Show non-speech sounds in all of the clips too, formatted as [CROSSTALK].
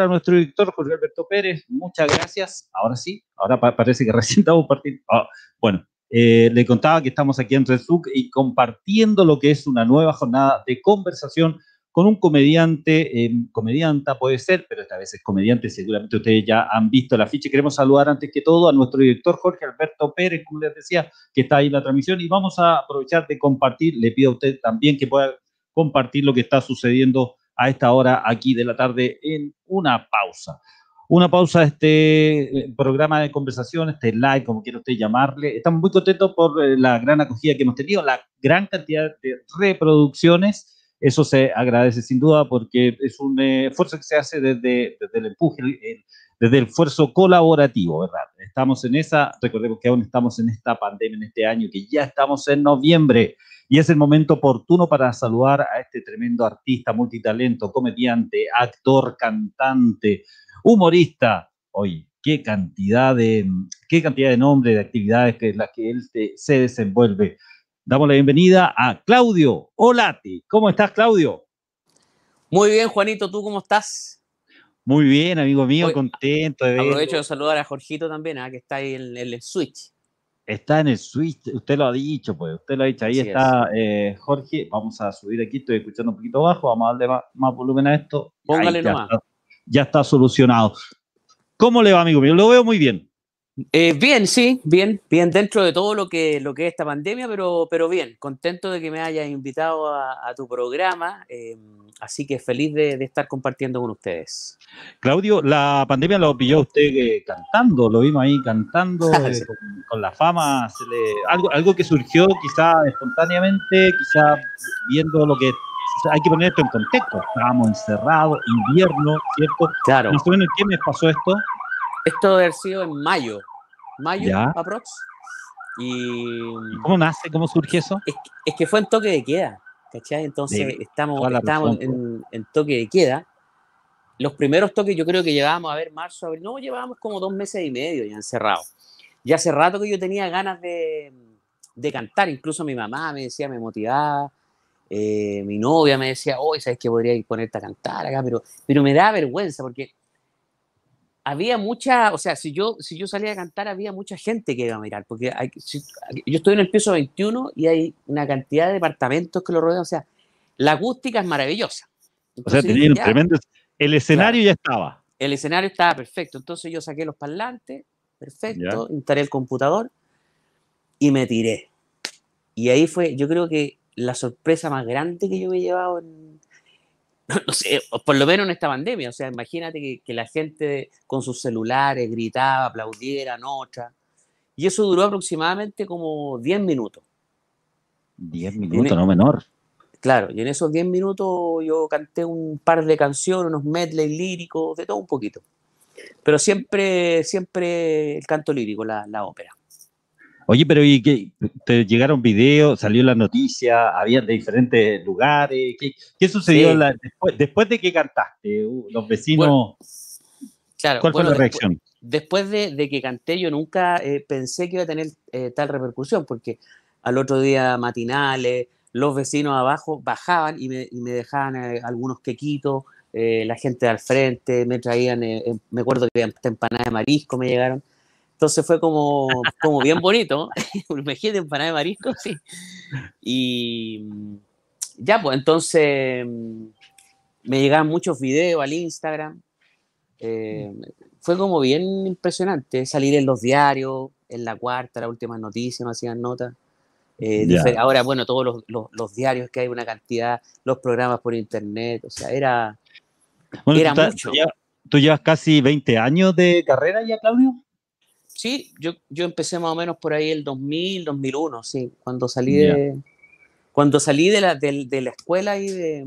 a nuestro director Jorge Alberto Pérez. Muchas gracias. Ahora sí, ahora parece que recién estamos partiendo. Ah, bueno, eh, le contaba que estamos aquí en Resuk y compartiendo lo que es una nueva jornada de conversación con un comediante, eh, comedianta puede ser, pero esta vez es comediante, seguramente ustedes ya han visto la ficha. Queremos saludar antes que todo a nuestro director Jorge Alberto Pérez, como les decía, que está ahí en la transmisión, y vamos a aprovechar de compartir, le pido a usted también que pueda compartir lo que está sucediendo a esta hora aquí de la tarde en una pausa. Una pausa de este eh, programa de conversación, este live, como quiera usted llamarle. Estamos muy contentos por eh, la gran acogida que hemos tenido, la gran cantidad de reproducciones eso se agradece sin duda porque es un eh, esfuerzo que se hace desde, desde el empuje, desde el esfuerzo colaborativo, ¿verdad? Estamos en esa, recordemos que aún estamos en esta pandemia, en este año, que ya estamos en noviembre y es el momento oportuno para saludar a este tremendo artista, multitalento, comediante, actor, cantante, humorista. Oye, qué cantidad de, qué cantidad de nombres, de actividades que las que él se desenvuelve. Damos la bienvenida a Claudio Olati. ¿Cómo estás, Claudio? Muy bien, Juanito, ¿tú cómo estás? Muy bien, amigo mío, contento de Aprovecho de saludar a Jorgito también, ¿ah? que está ahí en, el Switch. Está en el Switch, usted lo ha dicho, pues, usted lo ha dicho. Ahí está eh, Jorge. Vamos a subir aquí, estoy escuchando un poquito bajo, vamos a darle más, volumen a esto. Póngale nomás. ya está solucionado. ¿Cómo le va, amigo mío? Lo veo muy bien. Eh, bien, sí, bien, bien dentro de todo lo que, lo que es esta pandemia, pero, pero bien, contento de que me hayas invitado a, tu programa, eh, así que feliz de, estar compartiendo con ustedes. Claudio, la pandemia lo pilló usted eh, cantando, lo vimos ahí cantando, [LAUGHS] con, la fama, algo, algo que surgió quizá espontáneamente, quizá viendo lo que hay que poner esto en contexto. Estábamos encerrados, invierno, ¿cierto? Claro. Más o menos, ¿qué mes pasó esto? Esto debe haber sido en mayo, mayo aprox. Y, ¿Cómo nace? ¿Cómo surge eso? Es, que fue en toque de queda, ¿cachai? Entonces estamos, estamos en, toque de queda. Los primeros toques yo creo que llevábamos a ver marzo, abril, no, llevábamos como dos meses y medio ya encerrados. Ya hace rato que yo tenía ganas de, de cantar, incluso mi mamá me decía, me motivaba, eh, mi novia me decía, hoy sabes que podría ir ponerte a cantar acá, pero, pero me da vergüenza porque había mucha, o sea, si yo, si yo salía a cantar, había mucha gente que iba a mirar, porque yo estoy en el piso 21 y hay una cantidad de departamentos que lo rodean, o sea, la acústica es maravillosa. o sea, tenían tremendo, el escenario ya estaba. El escenario estaba perfecto, entonces yo saqué los parlantes, perfecto, instalé el computador y me tiré. Y ahí fue, yo creo que la sorpresa más grande que yo me he llevado en, no sé, por lo menos en esta pandemia, o sea, imagínate que, la gente con sus celulares gritaba, aplaudiera, otra. Y eso duró aproximadamente como 10 minutos. 10 minutos, no menor. Claro, y en esos 10 minutos yo canté un par de canciones, unos medley líricos, de todo un poquito. Pero siempre, siempre el canto lírico, la ópera. Oye, pero ¿y qué? ¿Te llegaron videos? ¿Salió la noticia? ¿Habían de diferentes lugares? ¿Qué, sucedió después, de que cantaste? Uh, los vecinos. claro, ¿Cuál fue la reacción? Después, de, que canté, yo nunca eh, pensé que iba a tener eh, tal repercusión, porque al otro día matinales, los vecinos abajo bajaban y me, dejaban eh, algunos quequitos, la gente al frente, me traían, me acuerdo que empanadas de marisco me llegaron. Entonces fue como, como bien bonito. [LAUGHS] Imagínate empanada de marisco, sí. Y ya, pues entonces me llegaban muchos videos al Instagram. Eh, fue como bien impresionante salir en los diarios, en la cuarta, la última noticia, no hacían notas. Eh, ahora, bueno, todos los, diarios que hay, una cantidad, los programas por internet, o sea, era, era mucho. ¿Tú llevas casi 20 años de carrera ya, Claudio? Sí, yo, yo empecé más o menos por ahí el 2000, 2001, sí, cuando salí de, cuando salí de la, de, la escuela y de...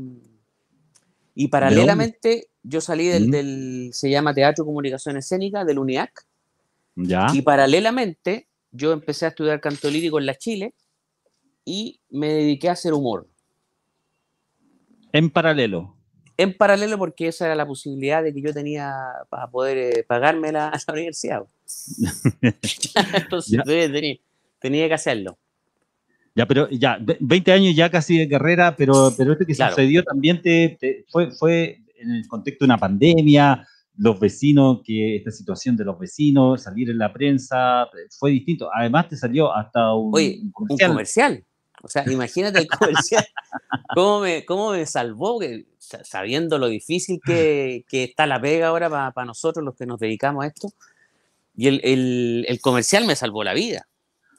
Y paralelamente yo salí del, del, se llama Teatro Comunicación Escénica, del UNIAC. Ya. Y paralelamente yo empecé a estudiar canto lírico en la Chile y me dediqué a hacer humor. En paralelo en paralelo porque esa era la posibilidad de que yo tenía para poder eh, pagarme la, [LAUGHS] la universidad. [LAUGHS] Entonces tenía, que hacerlo. Ya, pero ya, 20 años ya casi de carrera, pero, pero esto que sucedió también te, fue, fue en el contexto de una pandemia, los vecinos, que esta situación de los vecinos, salir en la prensa, fue distinto. Además te salió hasta un, comercial. un comercial. O sea, imagínate el comercial, [LAUGHS] cómo me, cómo me salvó, que, sabiendo lo difícil que, que está la pega ahora para nosotros los que nos dedicamos a esto. Y el, el, el comercial me salvó la vida.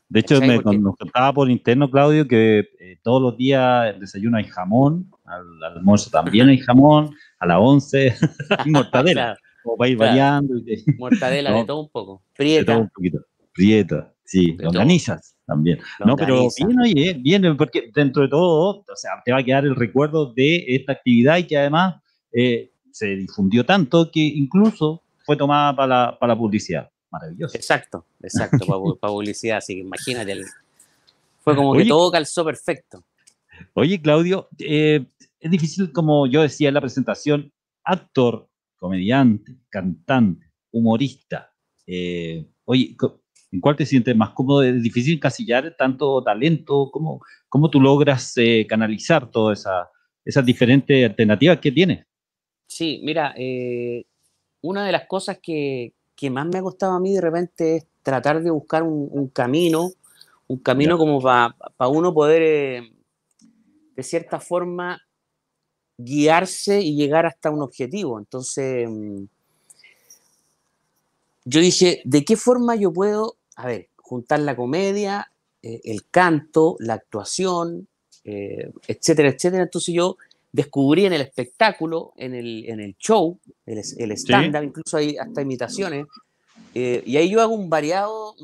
De hecho, me, nos contaba por interno, Claudio, que eh, todos los días el desayuno hay jamón, al, almuerzo también hay jamón, a las 11 [LAUGHS] hay mortadela, como para ir variando. Mortadela de [LAUGHS] todo un poco, prieta. De todo un poquito, prieta, sí, longanizas también. no, pero bien, oye, bien, porque dentro de todo, o sea, te va a quedar el recuerdo de esta actividad y que además eh, se difundió tanto que incluso fue tomada para la, para la publicidad maravilloso. Exacto, exacto, [LAUGHS] para, publicidad, así que imagínate. fue como que todo calzó perfecto. Oye, Claudio, eh, es difícil, como yo decía en la presentación, actor, comediante, cantante, humorista. Eh, oye, ¿en cuál te sientes más cómodo? Es difícil encasillar tanto talento. ¿Cómo, cómo tú logras eh, canalizar todas esa, esas diferentes alternativas que tienes? Sí, mira, una de las cosas que, que más me ha costado a mí de repente es tratar de buscar un, camino, un camino como para uno poder, eh, de cierta forma, guiarse y llegar hasta un objetivo. Entonces, mm, yo dije, ¿de qué forma yo puedo, a ver, juntar la comedia, eh, el canto, la actuación, eh, etcétera, etcétera? Entonces yo descubrí en el espectáculo, en el, en el show, el, el stand-up, incluso hay hasta imitaciones. Eh, y ahí yo hago un variado,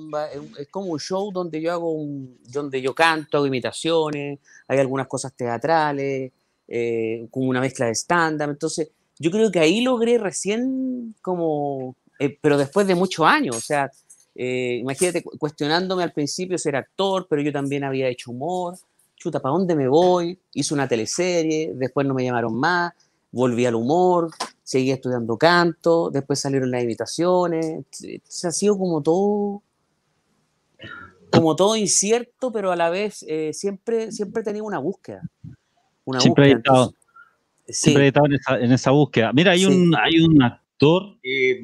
es como un show donde yo hago un, donde yo canto, hago imitaciones, hay algunas cosas teatrales, eh, como una mezcla de stand-up. Entonces, yo creo que ahí logré recién como, eh, pero después de muchos años, o sea, imagínate cuestionándome al principio ser actor, pero yo también había hecho humor chuta, ¿para dónde me voy? Hice una teleserie, después no me llamaron más, volví al humor, seguí estudiando canto, después salieron las invitaciones, se ha sido como todo, como todo incierto, pero a la vez eh, siempre, siempre he tenido una búsqueda. Una siempre he estado, siempre he estado en, esa, búsqueda. Mira, hay, un, hay un actor, eh,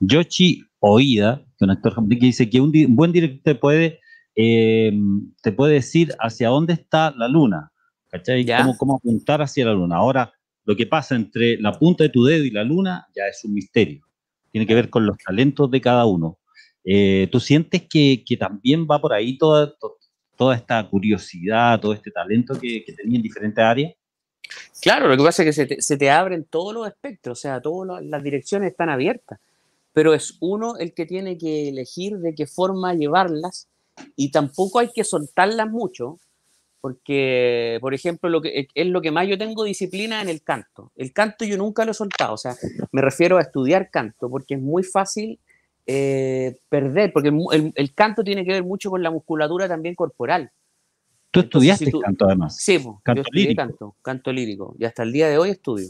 Yoshi Oida, que un actor que dice que un, un buen director puede eh, te puede decir hacia dónde está la luna, ¿cachai? Cómo, cómo apuntar hacia la luna. Ahora, lo que pasa entre la punta de tu dedo y la luna ya es un misterio. Tiene que ver con los talentos de cada uno. Eh, ¿Tú sientes que, que, también va por ahí toda, toda esta curiosidad, todo este talento que, que tenía en diferentes áreas? Claro, lo que pasa es que se te, se te abren todos los espectros, o sea, todas las direcciones están abiertas, pero es uno el que tiene que elegir de qué forma llevarlas y tampoco hay que soltarlas mucho, porque, por ejemplo, lo que, es lo que más yo tengo disciplina en el canto. El canto yo nunca lo he soltado, o sea, me refiero a estudiar canto, porque es muy fácil eh, perder, porque el, canto tiene que ver mucho con la musculatura también corporal. ¿Tú estudiaste canto además? Sí, canto yo lírico. canto, canto lírico, y hasta el día de hoy estudio.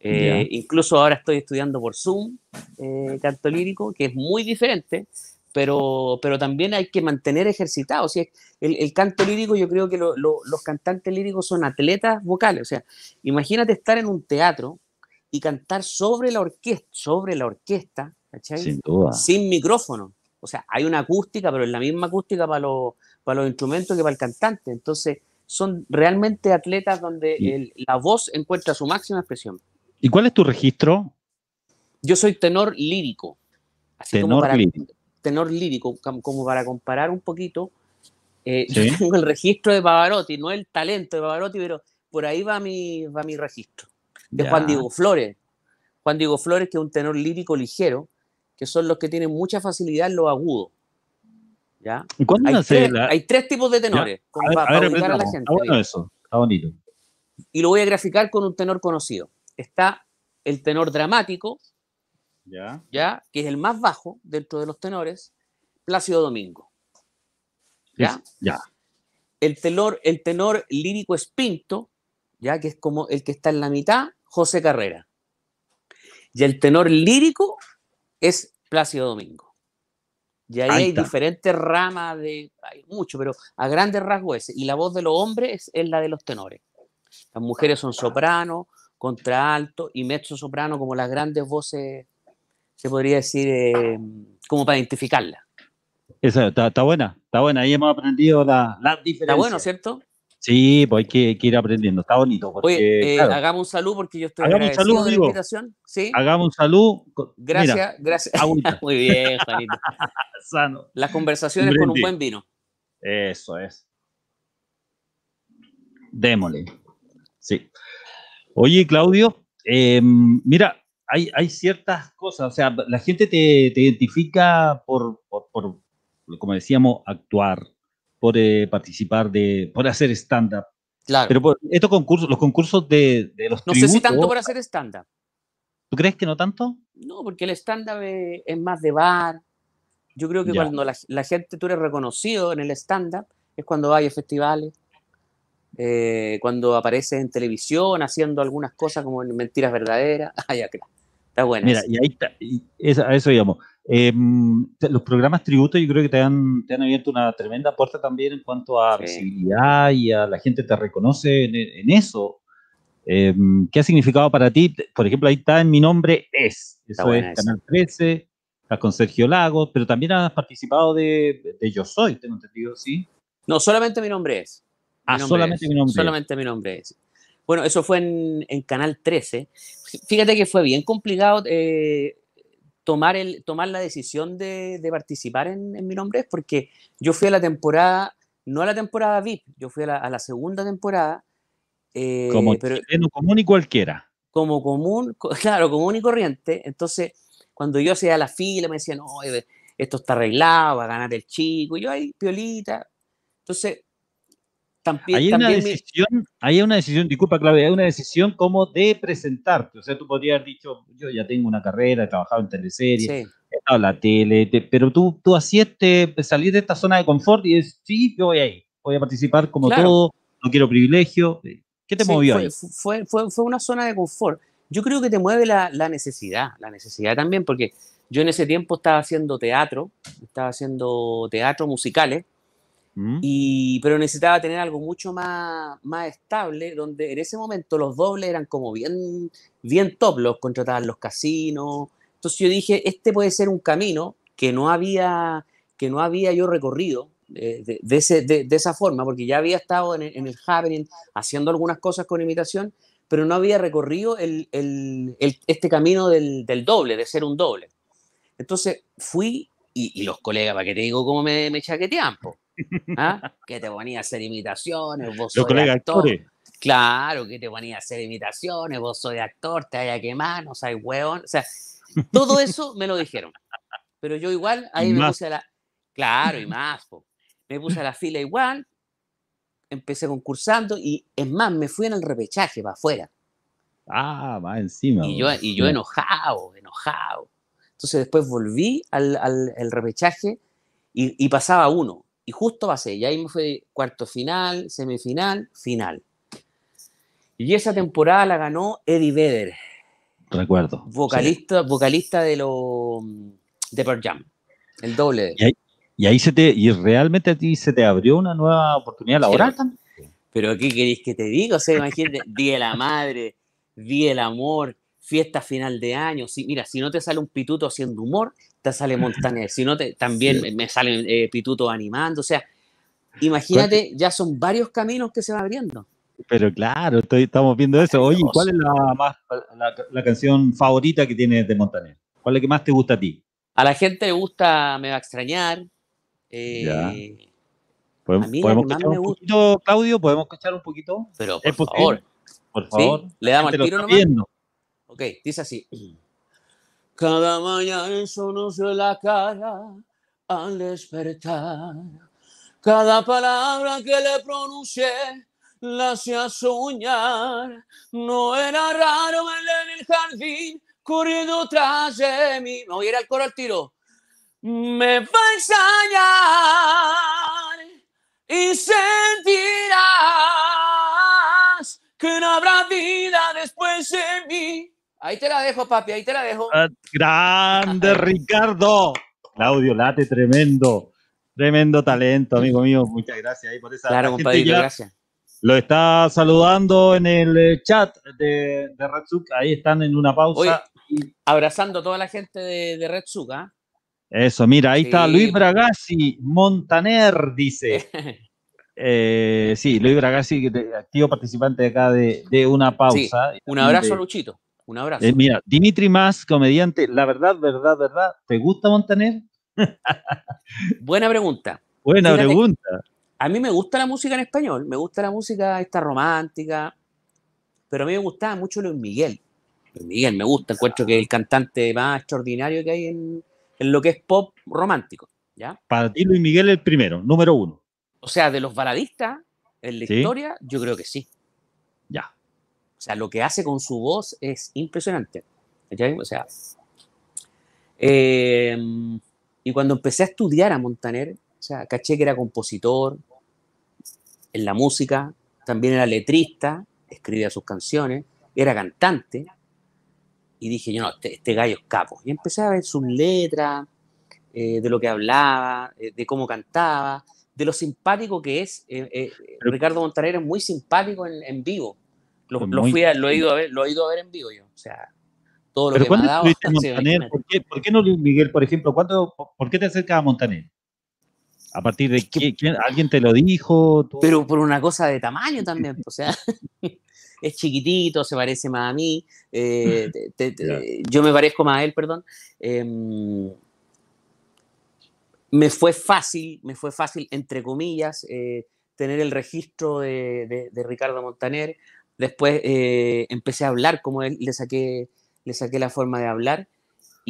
Eh, incluso ahora estoy estudiando por Zoom eh, canto lírico, que es muy diferente, pero, pero también hay que mantener ejercitado. O el, canto lírico, yo creo que los cantantes líricos son atletas vocales. O sea, imagínate estar en un teatro y cantar sobre la orquesta, sobre la orquesta, Sin, Sin micrófono. O sea, hay una acústica, pero es la misma acústica para los, para los instrumentos que para el cantante. Entonces, son realmente atletas donde la voz encuentra su máxima expresión. ¿Y cuál es tu registro? Yo soy tenor lírico. tenor lírico tenor lírico, como para comparar un poquito, eh, yo tengo el registro de Pavarotti, no el talento de Pavarotti, pero por ahí va mi, va mi registro. De Juan Diego Flores. Juan Diego Flores, que es un tenor lírico ligero, que son los que tienen mucha facilidad en lo agudo. ¿Ya? Hay tres, hay, tres, tipos de tenores, para, ubicar a la gente. eso, está bonito. Y lo voy a graficar con un tenor conocido. Está el tenor dramático, ¿ya? Que es el más bajo dentro de los tenores, Plácido Domingo. ¿Ya? ya. El tenor, el tenor lírico es Pinto, ¿ya? Que es como el que está en la mitad, José Carrera. Y el tenor lírico es Plácido Domingo. Y ahí, hay diferentes ramas de, hay mucho, pero a grandes rasgos ese. Y la voz de los hombres es, la de los tenores. Las mujeres son sopranos, contralto y mezzo soprano como las grandes voces, se podría decir, eh, como para identificarla. Esa está, buena, está buena. Ahí hemos aprendido las la diferencias. Está bueno, ¿cierto? Sí, pues hay que, ir aprendiendo. Está bonito. Oye, eh, hagamos un saludo porque yo estoy hagamos agradecido salud, de la invitación. ¿Sí? Hagamos un saludo. Gracias, gracias. [LAUGHS] Muy bien, Juanito. [LAUGHS] Sano. Las conversaciones con un buen vino. Eso es. Démosle. Sí. Oye, Claudio, em, mira, hay, hay, ciertas cosas, o sea, la gente te, te identifica por, por, por, como decíamos, actuar, por eh, participar, de, por hacer stand-up. Claro. Pero por estos concursos, los concursos de, de los No sé si tanto por hacer stand-up. ¿Tú crees que no tanto? No, porque el stand-up es, más de bar. Yo creo que cuando la, la, gente, tú eres reconocido en el stand-up, es cuando hay festivales, eh, cuando aparece en televisión haciendo algunas cosas como en Mentiras Verdaderas. [LAUGHS] Ah, ya, Está bueno. Mira, y ahí está, a eso digamos. Em, los programas tributos yo creo que te han, te han abierto una tremenda puerta también en cuanto a visibilidad y a la gente te reconoce en, eso. Em, ¿Qué ha significado para ti? Por ejemplo, ahí está en Mi Nombre Es. Eso es Canal 13, estás con Sergio Lago, pero también has participado de, de Yo Soy, tengo entendido, ¿sí? No, solamente Mi Nombre Es. Ah, solamente mi nombre. Solamente mi nombre es. Bueno, eso fue en, en Canal 13. Fíjate que fue bien complicado eh, tomar, el, tomar la decisión de, participar en, Mi Nombre es porque yo fui a la temporada, no a la temporada VIP, yo fui a la, segunda temporada. Eh, como pero, común y cualquiera. Como común, [LAUGHS] claro, común y corriente. Entonces, cuando yo hacía la fila, me decían, oye, esto está arreglado, va a ganar el chico, y yo ahí, piolita. Entonces, hay una decisión, hay una decisión, disculpa Claudia, hay una decisión como de presentarte. O sea, tú podrías haber dicho, yo ya tengo una carrera, he trabajado en teleseries, he estado en la tele, pero tú, tú así este, salir de esta zona de confort y decir, sí, yo voy ahí, voy a participar como todo, no quiero privilegio. ¿Qué te movió fue, ahí? Fue, fue, fue, una zona de confort. Yo creo que te mueve la, la necesidad, la necesidad también, porque yo en ese tiempo estaba haciendo teatro, estaba haciendo teatro musicales ¿Mm? Y, pero necesitaba tener algo mucho más, más estable, donde en ese momento los dobles eran como bien, bien top, los contrataban los casinos. Entonces yo dije, este puede ser un camino que no había, que no había yo recorrido de, de, ese, de, esa forma, porque ya había estado en, en, el happening haciendo algunas cosas con imitación, pero no había recorrido el, el, este camino del, del, doble, de ser un doble. Entonces fui, y, los colegas, para que te digo cómo me, me chaquetean, ¿Ah? [LAUGHS] Que te ponía a hacer imitaciones, vos sos actor. Claro, que te ponía a hacer imitaciones, vos sos actor, te vaya a quemar, no sabes hueón. O sea, todo eso me lo dijeron. Pero yo igual, [LAUGHS] ahí me puse a la. Claro, y más. Me puse a la fila igual, empecé concursando y es más, me fui en el repechaje para afuera. Ah, va encima. Y yo, y yo enojado, enojado. Entonces después volví al, al, repechaje y, y, pasaba uno y justo pasé. Y ahí me fue cuarto final, semifinal, final. Y esa temporada la ganó Eddie Vedder. Recuerdo. Vocalista, vocalista de lo de Pearl Jam. El doble. Y ahí, y ahí, se te, y realmente a ti se te abrió una nueva oportunidad laboral Pero ¿qué queréis que te diga? O sea, imagínate, [LAUGHS] Día de la Madre, Día del Amor, fiesta final de año. Si, mira, si no te sale un pituto haciendo humor, te sale Montaner. Si no, te, también me sale eh, pituto animando. O sea, imagínate, ya son varios caminos que se van abriendo. Pero claro, estamos viendo eso. Oye, ¿cuál es la, más, la, canción favorita que tienes de Montaner? ¿Cuál es la que más te gusta a ti? A la gente le gusta Me va a extrañar. Eh, ¿Podemos, escuchar un poquito, Claudio? ¿Podemos escuchar un poquito? Pero por favor. Por favor. ¿Le damos el tiro nomás? Ok, dice así. Cada mañana sonó la cara al despertar. Cada palabra que le pronuncié la hacía soñar. No era raro verle en el jardín corriendo tras de mí. Me voy a ir al coro al tiro. Me va a extrañar y sentirás que no habrá vida después de mí. Ahí te la dejo, papi, ahí te la dejo. Ah, grande, [LAUGHS] Ricardo. Claudio Late, tremendo. Tremendo talento, amigo mío. Muchas gracias ahí por esa. Claro, compadre, gracias. Lo está saludando en el eh, chat de, de Ahí están en una pausa. abrazando a toda la gente de, de Red ¿ah? Eso, mira, ahí está Luis Bragasi, Montaner, dice. [LAUGHS] Eh, sí, Luis Bragasi, activo participante acá de, una pausa. un abrazo, Luchito. Un abrazo. Eh, mira, Dimitri Más, comediante, la verdad, verdad, verdad, ¿te gusta Montaner? Buena pregunta. Buena pregunta. A mí me gusta la música en español, me gusta la música esta romántica, pero a mí me gustaba mucho Luis Miguel. Luis Miguel me gusta, encuentro que es el cantante más extraordinario que hay en, lo que es pop romántico. ¿ya? Para ti Luis Miguel es el primero, número uno. O sea, de los baladistas en la historia, yo creo que sí. Ya. O sea, lo que hace con su voz es impresionante. O sea, em, y cuando empecé a estudiar a Montaner, o sea, caché que era compositor, en la música, también era letrista, escribía sus canciones, era cantante, y dije, yo no, este, este, gallo es capo. Y empecé a ver sus letras, eh, de lo que hablaba, eh, de cómo cantaba, de lo simpático que es. Eh, Ricardo Montaner es muy simpático en, vivo. Lo, fui he ido a ver, lo he ido a ver en vivo yo. O sea, todo lo que me ha dado. [LAUGHS] ¿Por qué, ¿Por qué no Luis Miguel, por ejemplo? ¿cuándo, ¿Por qué te acercas a Montaner? ¿A partir de qué? ¿Alguien te lo dijo? Pero por una cosa de tamaño también, o sea, [LAUGHS] es chiquitito, se parece más a mí, eh, yo me parezco más a él, perdón. Em, me fue fácil, me fue fácil, entre comillas, eh, tener el registro de, Ricardo Montaner. Después eh, empecé a hablar como él, le saqué, le saqué la forma de hablar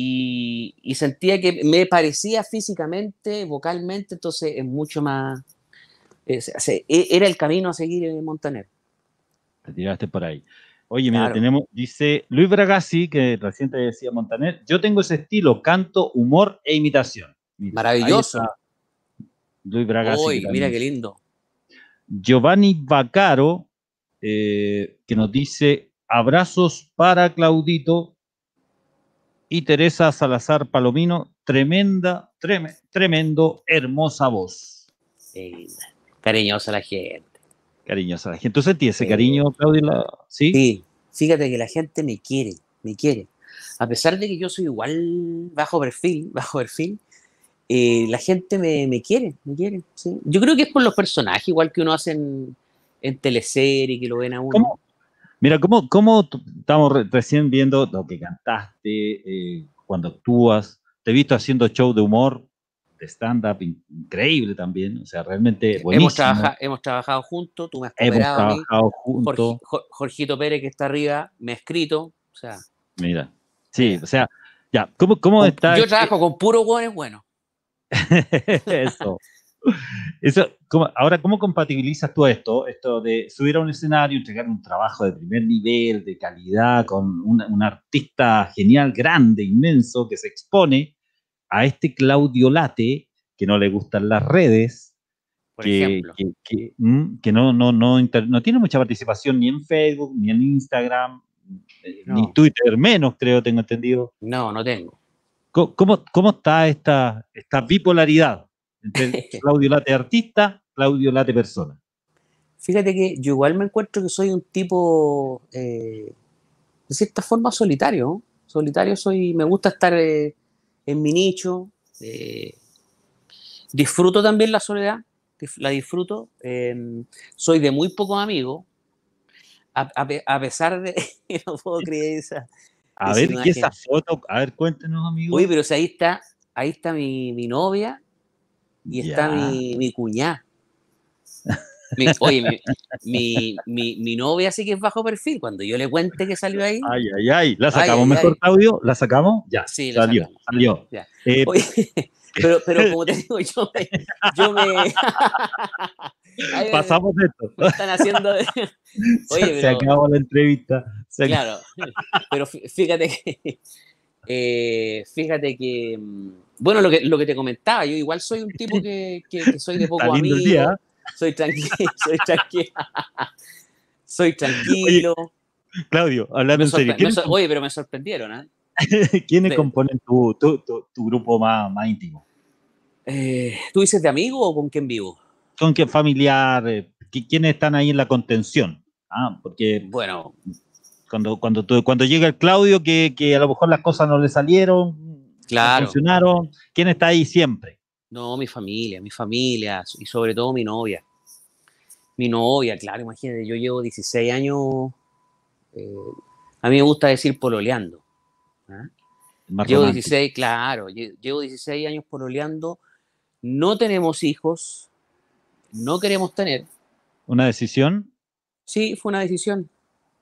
y, sentía que me parecía físicamente, vocalmente, entonces es mucho más... E, era el camino a seguir en Montaner. Te tiraste por ahí. Oye, mira, tenemos, dice Luis Bragasi, que recién te decía Montaner, yo tengo ese estilo, canto, humor e imitación. Maravilloso. Luis Bragasi. mira qué lindo. Giovanni Bacaro, eh, que nos dice, abrazos para Claudito, y Teresa Salazar Palomino, tremenda, tremendo, hermosa voz. cariñosa la gente. Cariñosa la gente. ¿Tú sentías ese cariño, Claudia? ¿Sí? ¿Sí? fíjate que la gente me quiere, me quiere. A pesar de que yo soy igual bajo perfil, [LAUGHS] bajo perfil, eh, la gente me, quiere, me quiere. Yo creo que es por los personajes, igual que uno hace en, en teleserie, que lo ven a uno. Mira, ¿cómo, cómo estamos recién viendo lo que cantaste, eh, cuando actúas? Te he visto haciendo show de humor, de stand-up, increíble también. O sea, realmente buenísimo. Hemos, trabajado juntos, tú me has Hemos trabajado juntos. Jorgito Pérez, que está arriba, me ha escrito. O sea. Mira, sí, o sea, ya, ¿cómo, cómo está? Yo trabajo con puro hueones bueno. [LAUGHS] Eso. Eso, ahora, ¿cómo compatibilizas tú esto? Esto de subir a un escenario, entregar un trabajo de primer nivel, de calidad, con un, artista genial, grande, inmenso, que se expone a este Claudio Late, que no le gustan las redes, que, mm, que, no, no, no, no tiene mucha participación ni en Facebook, ni en Instagram, eh, ni Twitter, menos creo, tengo entendido. No, no tengo. ¿Cómo, cómo está esta, esta bipolaridad? [LAUGHS] Claudio Late artista, Claudio Late persona. Fíjate que yo igual me encuentro que soy un tipo, eh, de cierta forma, solitario. Solitario soy, me gusta estar eh, en mi nicho. Eh, disfruto también la soledad, la disfruto. Em, soy de muy pocos amigos. A, pesar de [LAUGHS] no puedo creer esa. A ver, ¿qué esa foto? A ver, cuéntenos, amigos. Uy, pero ahí está, ahí está mi, mi novia y está mi, mi cuñada. oye, mi, mi, mi, novia sí que es bajo perfil. Cuando yo le cuente que salió ahí. Ay, ay, ay. ¿La sacamos mejor, Claudio? ¿La sacamos? Ya. Sí, la salió. Salió. Eh, [LAUGHS] pero, pero como te digo, yo me. Yo me [LAUGHS] Pasamos esto. están haciendo. [LAUGHS] Oye, se acabó la entrevista. claro. Pero fíjate que. Eh, fíjate que mm, bueno, lo que, lo que te comentaba, yo igual soy un tipo que, que, soy de poco amigo. Soy tranquilo, soy tranquilo. soy tranquilo. Claudio, hablando en serio. oye, pero me sorprendieron, ¿eh? [LAUGHS] ¿Quiénes componen tu, tu, tu, grupo más, íntimo? Eh, ¿Tú dices de amigo o con quién vivo? ¿Con qué familiar? Eh, ¿quiénes están ahí en la contención? Ah, porque, bueno, cuando, cuando, cuando llega el Claudio, que, a lo mejor las cosas no le salieron, claro. funcionaron, ¿quién está ahí siempre? No, mi familia, mi familia y sobre todo mi novia. Mi novia, claro, imagínate, yo llevo 16 años, eh, a mí me gusta decir pololeando. ¿ah? Llevo 16, claro, llevo 16 años pololeando, no tenemos hijos, no queremos tener. ¿Una decisión? Sí, fue una decisión.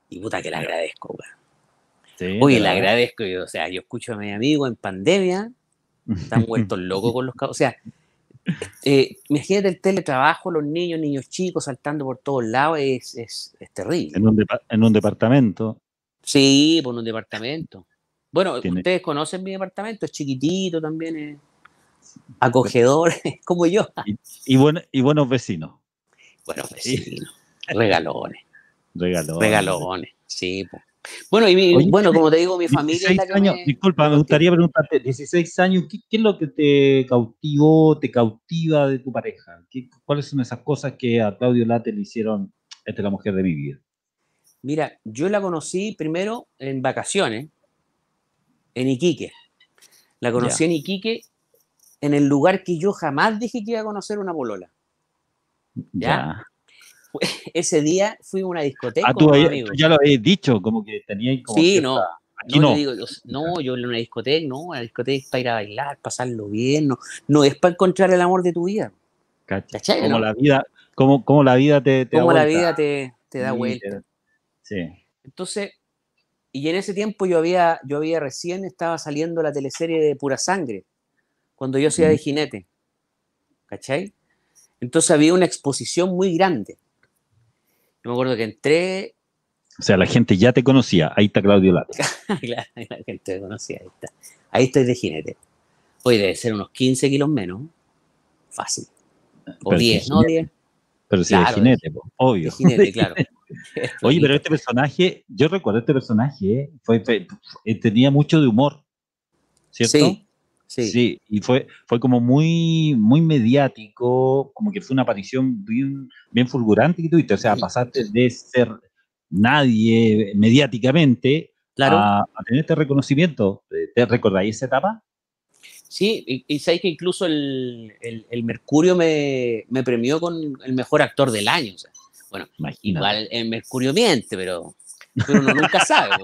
Y puta que la agradezco, weón. Sí, Oye, le agradezco. o sea, yo escucho a mi amigo en pandemia, están [LAUGHS] vueltos locos con los cabos. O sea, eh, imagínate el teletrabajo, los niños, niños chicos saltando por todos lados, es, es, es terrible. En un, en un, departamento. Sí, por un departamento. Bueno, ustedes conocen mi departamento, es chiquitito también, es acogedor, [LAUGHS] como yo. Y, y buenos vecinos. Buenos vecinos. Regalones. Regalones. Regalones, sí. Bueno, y bueno, como te digo, mi familia Disculpa, me gustaría preguntarte, 16 años, ¿qué, es lo que te cautivó, te cautiva de tu pareja? ¿Cuáles son esas cosas que a Claudio Late le hicieron, esta es la mujer de mi vida? Mira, yo la conocí primero en vacaciones, en Iquique. La conocí en Iquique, en el lugar que yo jamás dije que iba a conocer una polola. ¿Ya? [LAUGHS] ese día fui a una discoteca. Ah, tú, ya lo habías dicho, como que tenía como. Sí, no. Aquí no. no. yo en una discoteca, no, una discoteca es para ir a bailar, pasarlo bien, no, no es para encontrar el amor de tu vida. ¿Cachai? Como la vida, como, como la vida te, te como la vida te, te da vuelta. Sí. Entonces, y en ese tiempo yo había, yo había recién estaba saliendo la teleserie de Pura Sangre, cuando yo hacía de jinete. ¿Cachai? Entonces había una exposición muy grande. Yo me acuerdo que entré. O sea, la gente ya te conocía. Ahí está Claudio Late. [LAUGHS] claro, la gente te conocía. Ahí está. Ahí estoy de jinete. Hoy debe ser unos 15 kilos menos. Fácil. O 10, ¿no? 10. Pero si de jinete, obvio. De jinete, [LAUGHS] claro. [LAUGHS] Oye, pero este personaje, yo recuerdo este personaje, fue, eh, tenía mucho de humor, ¿cierto? Sí, Sí. y fue, fue como muy, muy mediático, como que fue una aparición bien, bien fulgurante y tú, o sea, pasaste de ser nadie mediáticamente a, tener este reconocimiento. ¿Te recordáis esa etapa? Sí, y, y sabéis que incluso el, el, Mercurio me, me, premió con el mejor actor del año. bueno, igual el Mercurio miente, pero, pero uno nunca sabe.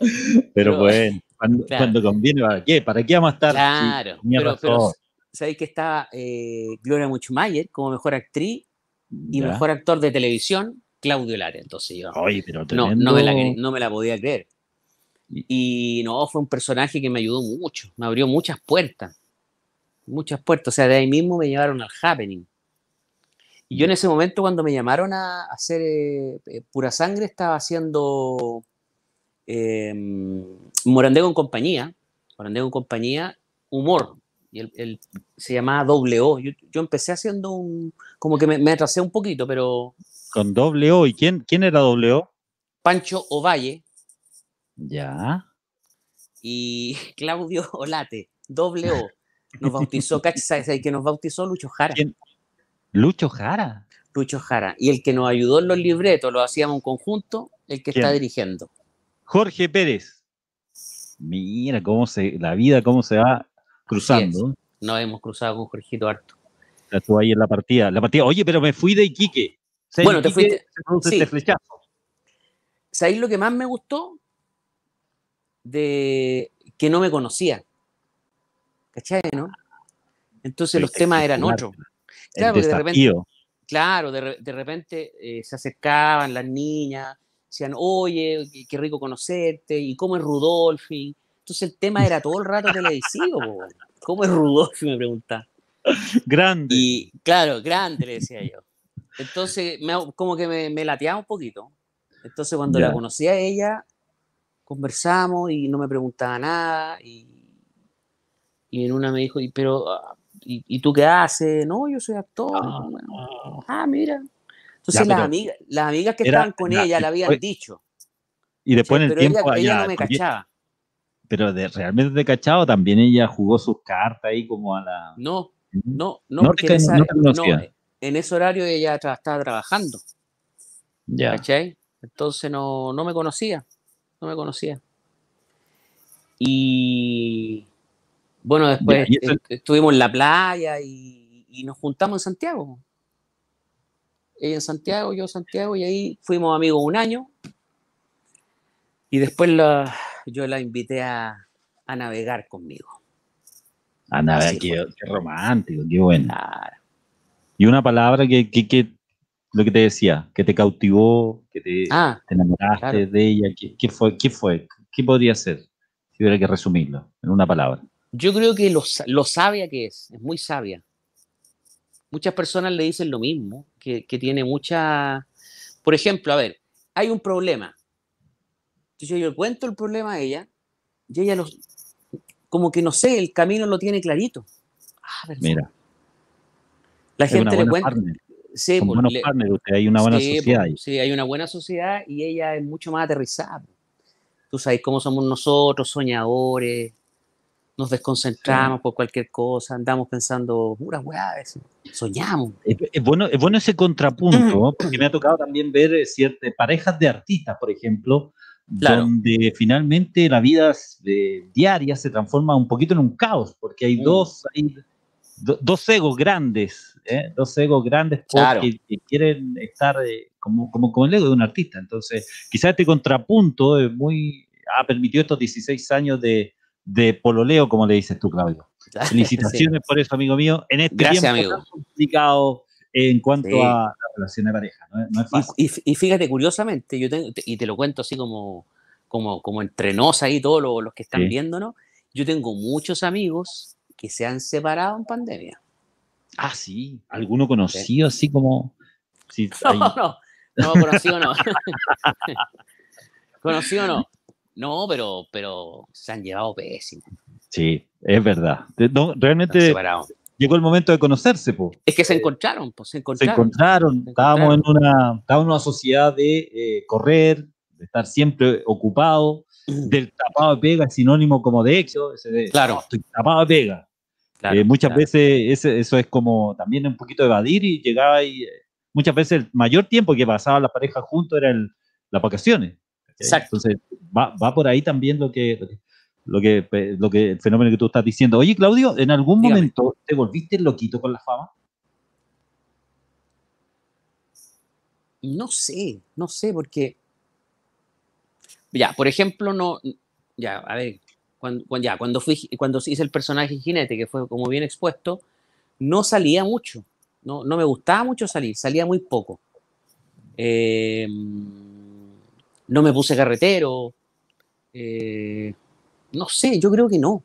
[LAUGHS] pero bueno. Cuando, conviene, ¿para qué? ¿Para qué vamos a estar? Claro, pero, sabéis que está eh, Gloria Muchmayer como mejor actriz y mejor actor de televisión, Claudio Lara. Entonces yo no, no, me la, no me la podía creer. Y no, fue un personaje que me ayudó mucho, me abrió muchas puertas, muchas puertas. O sea, de ahí mismo me llevaron al happening. Y yo en ese momento, cuando me llamaron a hacer eh, eh, Pura Sangre, estaba haciendo eh, Morandego en compañía, Morandego en compañía, humor, y se llamaba doble O. Yo, empecé haciendo un, como que me, atrasé un poquito, pero... Con doble O, ¿y quién, quién era doble O? Pancho Ovalle. Ya. Y [LAUGHS] Claudio Olate, doble O. Nos bautizó. [LAUGHS] El que nos bautizó Lucho Jara. Lucho Jara. Lucho Jara. Y el que nos ayudó en los libretos, lo hacíamos en conjunto, el que está dirigiendo. Jorge Pérez. Mira cómo se, la vida, cómo se va cruzando. Nos hemos cruzado con Jorgito harto. Estuvo ahí en la partida. La partida, oye, pero me fui de Iquique. bueno, te fuiste. Sí. Este ¿Sabéis lo que más me gustó? De que no me conocía. ¿Cachai, no? Entonces los temas eran otros. Claro, de repente, claro, de, repente eh, se acercaban las niñas, decían, oye, qué rico conocerte, y cómo es Rudolfi. Entonces el tema era todo el rato televisivo, ¿cómo es Rudolfi? Me preguntaba. Grande. Y claro, grande, le decía yo. Entonces, como que me, lateaba un poquito. Entonces, cuando la conocí a ella, conversamos y no me preguntaba nada. Y, y en una me dijo, pero, ah, ¿y, tú qué haces? No, yo soy actor. ah, ah mira. Entonces las, amigas, las amigas que estaban con ella le habían dicho. Y después en el tiempo ella, ella, no me cachaba. Pero de, realmente de cachado también ella jugó sus cartas ahí como a la... No, no, no, porque esa, no, en ese horario ella estaba trabajando. Ya. ¿Cachai? Entonces no, no me conocía, no me conocía. Y bueno, después estuvimos en la playa y, y, nos juntamos en Santiago. Ella en Santiago, yo en Santiago, y ahí fuimos amigos un año. Y después la, yo la invité a, a navegar conmigo. A navegar, qué, romántico, qué bueno. Y una palabra que, que, que, lo que te decía, que te cautivó, que te, ah, enamoraste de ella, ¿qué, fue, ¿qué fue? ¿Qué podría ser? Si hubiera que resumirlo en una palabra. Yo creo que lo, lo sabia que es, es muy sabia. Muchas personas le dicen lo mismo, que, que tiene mucha... Por ejemplo, a ver, hay un problema. Entonces yo le cuento el problema a ella y ella los, como que no sé, el camino lo tiene clarito. Ah, Mira. La gente le cuenta. Sí, pues, hay una buena sociedad. Pues, sí, hay una buena sociedad y ella es mucho más aterrizada. Tú sabes cómo somos nosotros, soñadores, nos desconcentramos por cualquier cosa, andamos pensando, pura weá, soñamos. Es, bueno, es bueno ese contrapunto, porque me ha tocado también ver eh, ciertas parejas de artistas, por ejemplo, donde finalmente la vida diaria se transforma un poquito en un caos, porque hay mm. dos, dos egos grandes, ¿eh? dos egos grandes que, quieren estar eh, como, como, como, el ego de un artista. Entonces, quizás este contrapunto es muy, ha permitido estos 16 años de, de pololeo, como le dices tú, Claudio. [LAUGHS] Felicitaciones por eso, amigo mío. En este Gracias, tiempo complicado en cuanto a la relación de pareja. No, es fácil. Y, fíjate, curiosamente, yo y te lo cuento así como, como, como entre nos ahí, todos los, que están viéndonos, yo tengo muchos amigos que se han separado en pandemia. Ah, sí, alguno conocido así como... [LAUGHS] no, no, no, conocido no. [LAUGHS] conocido no. No, pero, pero se han llevado pésimo. Sí, es verdad. realmente llegó el momento de conocerse, pues. Es que se encontraron, pues se encontraron. Se encontraron, estábamos en una, estábamos en una sociedad de eh, correr, de estar siempre ocupado, del tapado de pega, sinónimo como de éxito, claro. estoy tapado de pega. Eh, muchas veces eso es como también un poquito evadir y llegaba y eh, muchas veces el mayor tiempo que pasaba la pareja juntos era el, las vacaciones. Exacto. Entonces va, va, por ahí también lo que, lo que, lo que, el fenómeno que tú estás diciendo. Oye, Claudio, ¿en algún momento te volviste loquito con la fama? No sé, no sé, porque. Ya, por ejemplo, no. Ya, a ver, cuando, ya, cuando, fui, cuando hice el personaje jinete, que fue como bien expuesto, no salía mucho. No, no me gustaba mucho salir, salía muy poco. Eh, no me puse carretero. Eh, no sé, yo creo que no.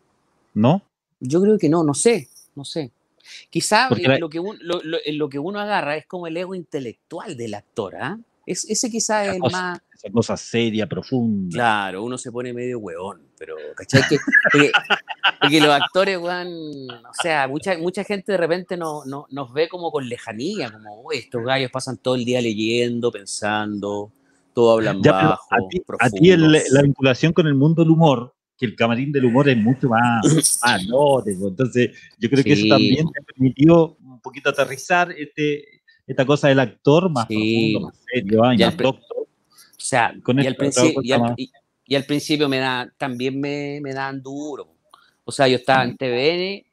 ¿No? Yo creo que no, no sé, no sé. Quizá lo, que lo, que uno agarra es como el ego intelectual del actor, ¿ah? Es, ese quizá es el más... Esa cosa seria, profunda. Claro, uno se pone medio hueón, pero ¿cachai? Que, porque, los actores, weón, o sea, mucha, mucha gente de repente no, nos ve como con lejanía, como, estos gallos pasan todo el día leyendo, pensando, todo hablan bajo, A ti, la vinculación con el mundo del humor, que el camarín del humor es mucho más, [LAUGHS] anótico. Entonces, yo creo que eso también te permitió un poquito aterrizar este, esta cosa del actor más profundo, más serio, y al, doctor. O sea, y, al principio, y, al, principio me da, también me, me dan duro. O sea, yo estaba en TVN,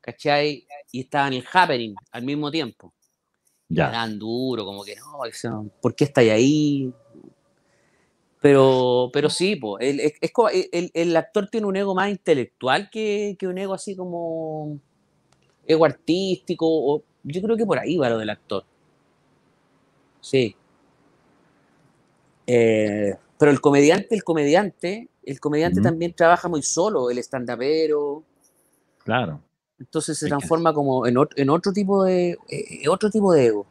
¿cachai? Y estaba en el Happening al mismo tiempo. Ya. Me dan duro, como que no, ¿por qué estáis ahí? Pero, pero sí, el, es, el, el, actor tiene un ego más intelectual que, que, un ego así como ego artístico. O, yo creo que por ahí va lo del actor. Sí. Eh, pero el comediante, el comediante, el comediante también trabaja muy solo, el estandapero. Claro. Entonces se transforma como en, en otro tipo de eh, otro tipo de ego.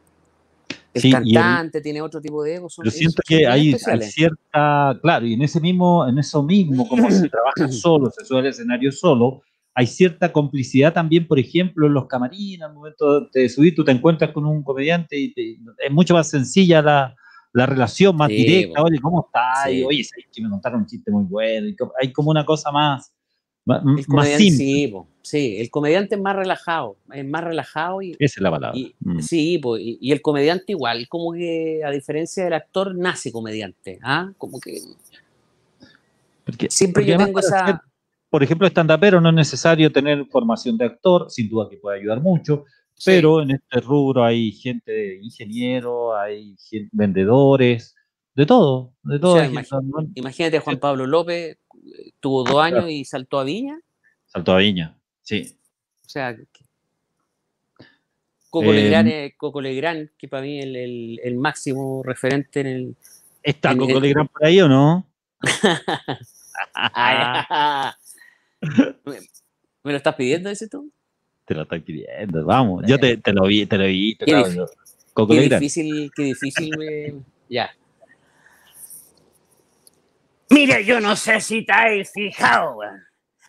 El cantante tiene otro tipo de ego. Yo siento que hay, cierta, claro, y en ese mismo, en eso mismo, como se [CLEARS THROAT] trabaja solo, se sube al escenario solo, hay cierta complicidad también, por ejemplo, en los camarines, al momento de subir, tú te encuentras con un comediante y es mucho más sencilla la, la relación, más directa, oye, ¿cómo estás? oye, que me contaron un chiste muy bueno, hay como una cosa más, más simple. Sí, el comediante es más relajado, es más relajado y... Esa es la palabra. Mm. Sí, y, el comediante igual, como que a diferencia del actor, nace comediante, ¿ah? Como que... Porque, siempre yo tengo esa... por ejemplo, stand-upero no es necesario tener formación de actor, sin duda que puede ayudar mucho, pero en este rubro hay gente de ingeniero, hay vendedores, de todo, de todo. imagínate, Juan Pablo López, tuvo dos años y saltó a Viña. Saltó a Viña. Sí. O sea, Coco, Legrand, Coco Legrand, que para mí es el, máximo referente en el. ¿Está Coco Legrand por ahí o no? [LAUGHS] ¿Me, lo estás pidiendo ese tú? Te lo estoy pidiendo, vamos. Yo te, lo vi, te lo vi. Te qué, Coco qué difícil, qué difícil me... Ya. Mira, yo no sé si te has fijado,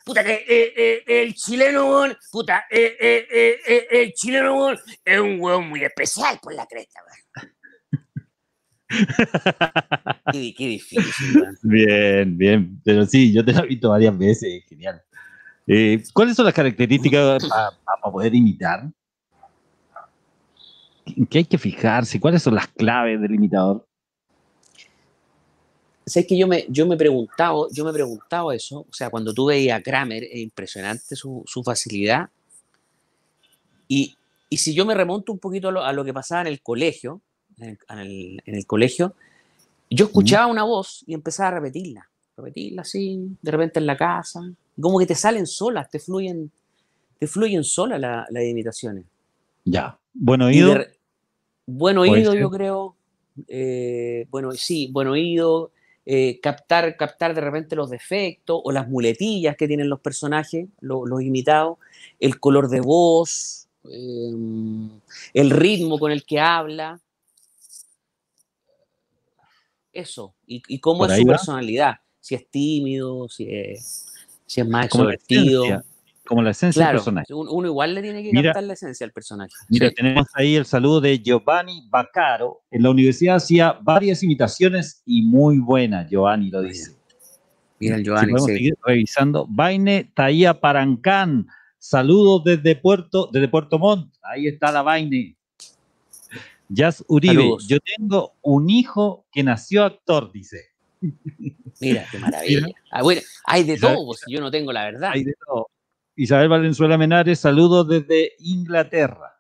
Puta, que eh, eh, el chileno, puta, eh, el chileno, es un hueón muy especial por la cresta, [LAUGHS] qué, qué, difícil, Bien, bien. Pero sí, yo te lo he visto varias veces, genial. ¿Cuáles son las características para poder imitar? ¿En qué hay que fijarse? ¿Cuáles son las claves del imitador? ¿Sabes que yo me, yo me he preguntado, yo me he preguntado eso, o sea, cuando tú veías a Kramer, es impresionante su, facilidad. Y, si yo me remonto un poquito a lo, que pasaba en el colegio, en el, colegio, yo escuchaba una voz y empezaba a repetirla, repetirla así, de repente en la casa, como que te salen solas, te fluyen, te fluyen solas las imitaciones. Ya, buen oído. buen oído, yo creo. Eh, bueno, sí, buen oído. Eh, captar, captar de repente los defectos o las muletillas que tienen los personajes, los imitados, el color de voz, em, el ritmo con el que habla. Eso, y, cómo es su personalidad, si es tímido, si es, si es más extrovertido como la esencia del personaje. Uno igual le tiene que captar la esencia del personaje. Mira, tenemos ahí el saludo de Giovanni Baccaro. En la universidad hacía varias imitaciones y muy buenas, Giovanni lo dice. Mira el Giovanni. podemos seguir revisando. Vaine Taía Parancán. Saludos desde Puerto, desde Puerto Montt. Ahí está la Vaine. Jazz Uribe. Yo tengo un hijo que nació actor, dice. Mira, qué [LAUGHS] maravilla. Ah, bueno, hay de todo, pues, yo no tengo la verdad. Hay de todo. Isabel Valenzuela Menares, saludos desde Inglaterra.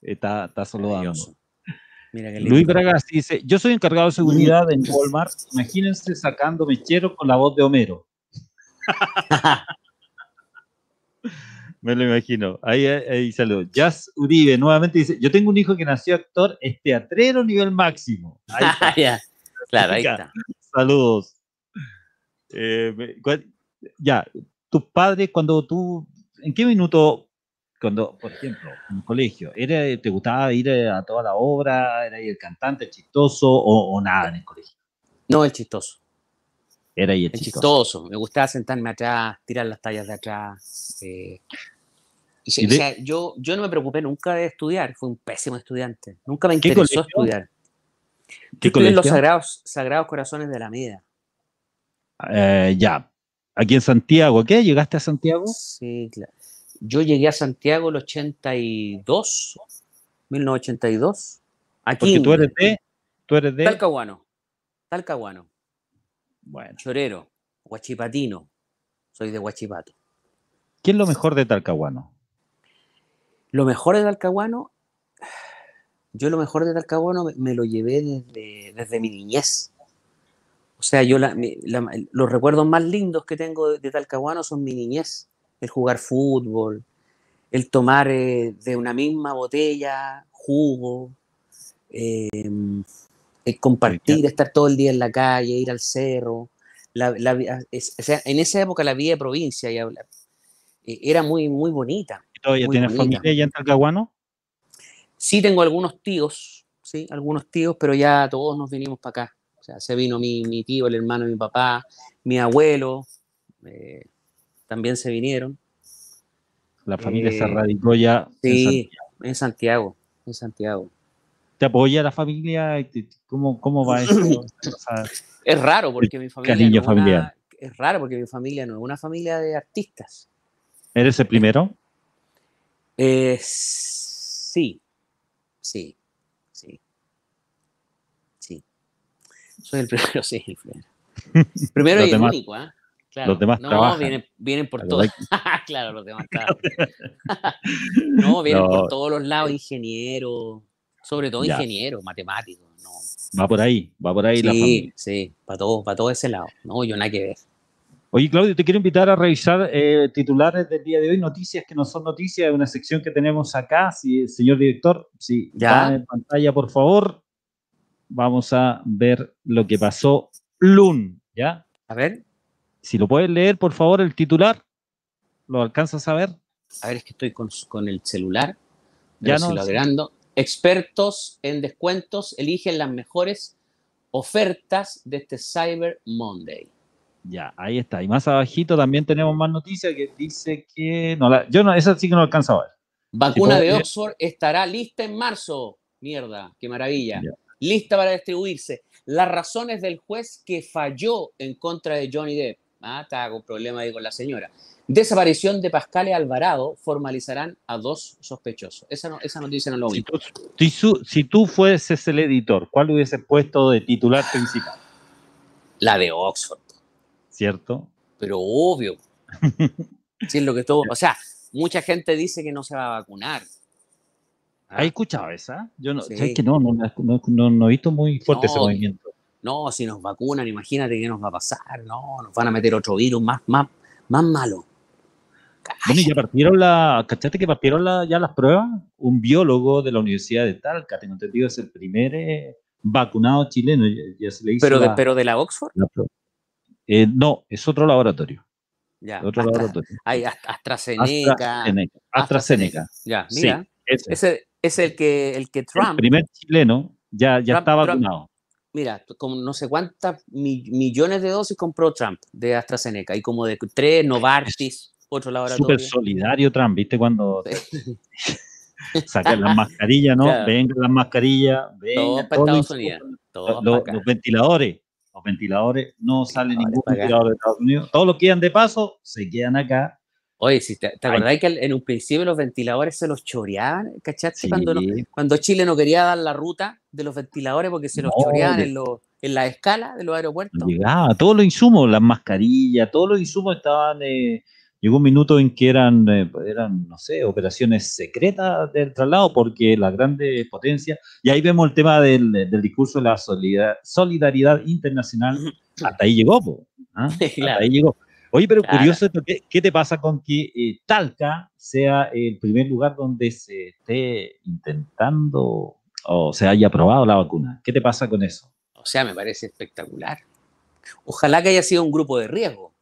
Está, está saludando. Luis Bragas dice, yo soy encargado de seguridad en Walmart. Imagínense sacando mechero con la voz de Homero. [LAUGHS] Me lo imagino. Ahí, ahí saludos. Jazz Uribe nuevamente dice, yo tengo un hijo que nació actor, es teatrero nivel máximo. Ahí [LAUGHS] está. Claro, ahí está. Saludos. Eh, ya, tus padres, cuando tú, ¿en qué minuto, cuando, por ejemplo, en el colegio, ¿era, ¿te gustaba ir a toda la obra? ¿Era el cantante chistoso o, nada en el colegio? No, el chistoso. Era ahí el, chistoso. Me gustaba sentarme atrás, tirar las tallas de atrás. Eh, o sea, yo, yo no me preocupé nunca de estudiar, fui un pésimo estudiante. Nunca me interesó estudiar. ¿Qué en los sagrados, sagrados Corazones de la Vida. Eh, ya, aquí en Santiago. ¿Qué? ¿Llegaste a Santiago? Sí, claro. Yo llegué a Santiago el 82, 1982. Aquí Porque tú eres de... Tú eres de... Talcahuano. Talcahuano. Bueno. Chorero. Huachipatino. Soy de Huachipato. ¿Qué es lo mejor de Talcahuano? Lo mejor de Talcahuano... Yo lo mejor de Talcahuano me, lo llevé desde, desde mi niñez. O sea, yo los recuerdos más lindos que tengo de, Talcahuano son mi niñez, el jugar fútbol, el tomar eh, de una misma botella jugo, em, el compartir, estar todo el día en la calle, ir al cerro. en esa época la vida de provincia y hablar, eh, era muy, muy bonita. ¿Todavía tienes familia allá en Talcahuano? Sí, tengo algunos tíos, sí, algunos tíos, pero ya todos nos vinimos para acá se vino mi, tío, el hermano de mi papá, mi abuelo, eh, también se vinieron. La familia se eh, radicó ya sí, en Santiago. en Santiago. ¿Te apoya la familia? ¿Cómo, cómo va eso? [LAUGHS] es raro porque mi familia, no es raro porque mi familia no es una familia de artistas. ¿Eres el primero? Eh, sí, sí, sí. Soy el primero, [LAUGHS] sí, el primero. [LAUGHS] Primero y el único, ¿eh? Claro. Los demás no, Vienen, vienen por todos. [LAUGHS] claro, los demás no, vienen por todos los lados, ingenieros, sobre todo ingenieros, matemáticos. No. Va por ahí, va por ahí sí, la familia. Sí, para todo, para todo ese lado. No, yo nada que ver. Oye, Claudio, te quiero invitar a revisar eh, titulares del día de hoy, noticias que no son noticias, una sección que tenemos acá. Si, señor director, si ya en pantalla, por favor, vamos a ver lo que pasó Lun, ¿ya? A ver. Si lo puedes leer, por favor, el titular, ¿lo alcanzas a ver? A ver, es que estoy con, el celular. Ya no. Logrando. Expertos en descuentos eligen las mejores ofertas de este Cyber Monday. Ya, ahí está. Y más abajito también tenemos más noticias que dice que... No, la, yo no, esa sí que no alcanzo a ver. Vacuna de Oxford estará lista en marzo. Mierda, qué maravilla. Lista para distribuirse. Las razones del juez que falló en contra de Johnny Depp. Ah, está con problema ahí con la señora. Desaparición de Pascal y Alvarado formalizarán a dos sospechosos. Esa, esa noticia no lo vi. Si tú, si tú fueses el editor, ¿cuál hubiese puesto de titular principal? La de Oxford. ¿Cierto? Pero obvio. [LAUGHS] sí, es lo que todo. O sea, mucha gente dice que no se va a vacunar. ¿Has escuchado esa? Yo no, que no, no, no, he visto muy fuerte ese movimiento no, si nos vacunan, imagínate qué nos va a pasar, no, nos van a meter otro virus más, más, más malo. Bueno, ya partieron la, ¿cachaste que partieron ya las pruebas? Un biólogo de la Universidad de Talca, tengo entendido, es el primer eh, vacunado chileno. Ya, se le hizo ¿Pero, de, ¿Pero de la Oxford? Eh, no, es otro laboratorio. Ya, otro laboratorio. Hay AstraZeneca. AstraZeneca. AstraZeneca. Ya, mira. ese. Es el que, el que Trump. El primer chileno ya, ya está vacunado mira, como no sé cuántas millones de dosis compró Trump de AstraZeneca y como de tres, Novartis, otro laboratorio. Súper solidario Trump, ¿viste? Cuando [LAUGHS] sacan las mascarillas, ¿no? Vengan las mascarillas, vengan. Todo para Estados Unidos. los, ventiladores, los ventiladores, no sale ningún ventilador de Estados Unidos. Todos los que quedan de paso se quedan acá Oye, si te, ¿te acordás que en un principio los ventiladores se los choreaban? ¿Cachaste? Cuando, cuando Chile no quería dar la ruta de los ventiladores porque se los choreaban en, en, la escala de los aeropuertos. Llegaba, todos los insumos, las mascarillas, todos los insumos estaban. Eh, llegó un minuto en que eran, eh, eran, no sé, operaciones secretas del traslado porque la grande potencia. Y ahí vemos el tema del, del discurso de la solidaridad, internacional. [LAUGHS] Hasta ahí llegó, ¿ah? Hasta ahí llegó. Oye, pero curioso, ¿qué, te pasa con que eh, Talca sea el primer lugar donde se esté intentando o se haya probado la vacuna? ¿Qué te pasa con eso? O sea, me parece espectacular. Ojalá que haya sido un grupo de riesgo.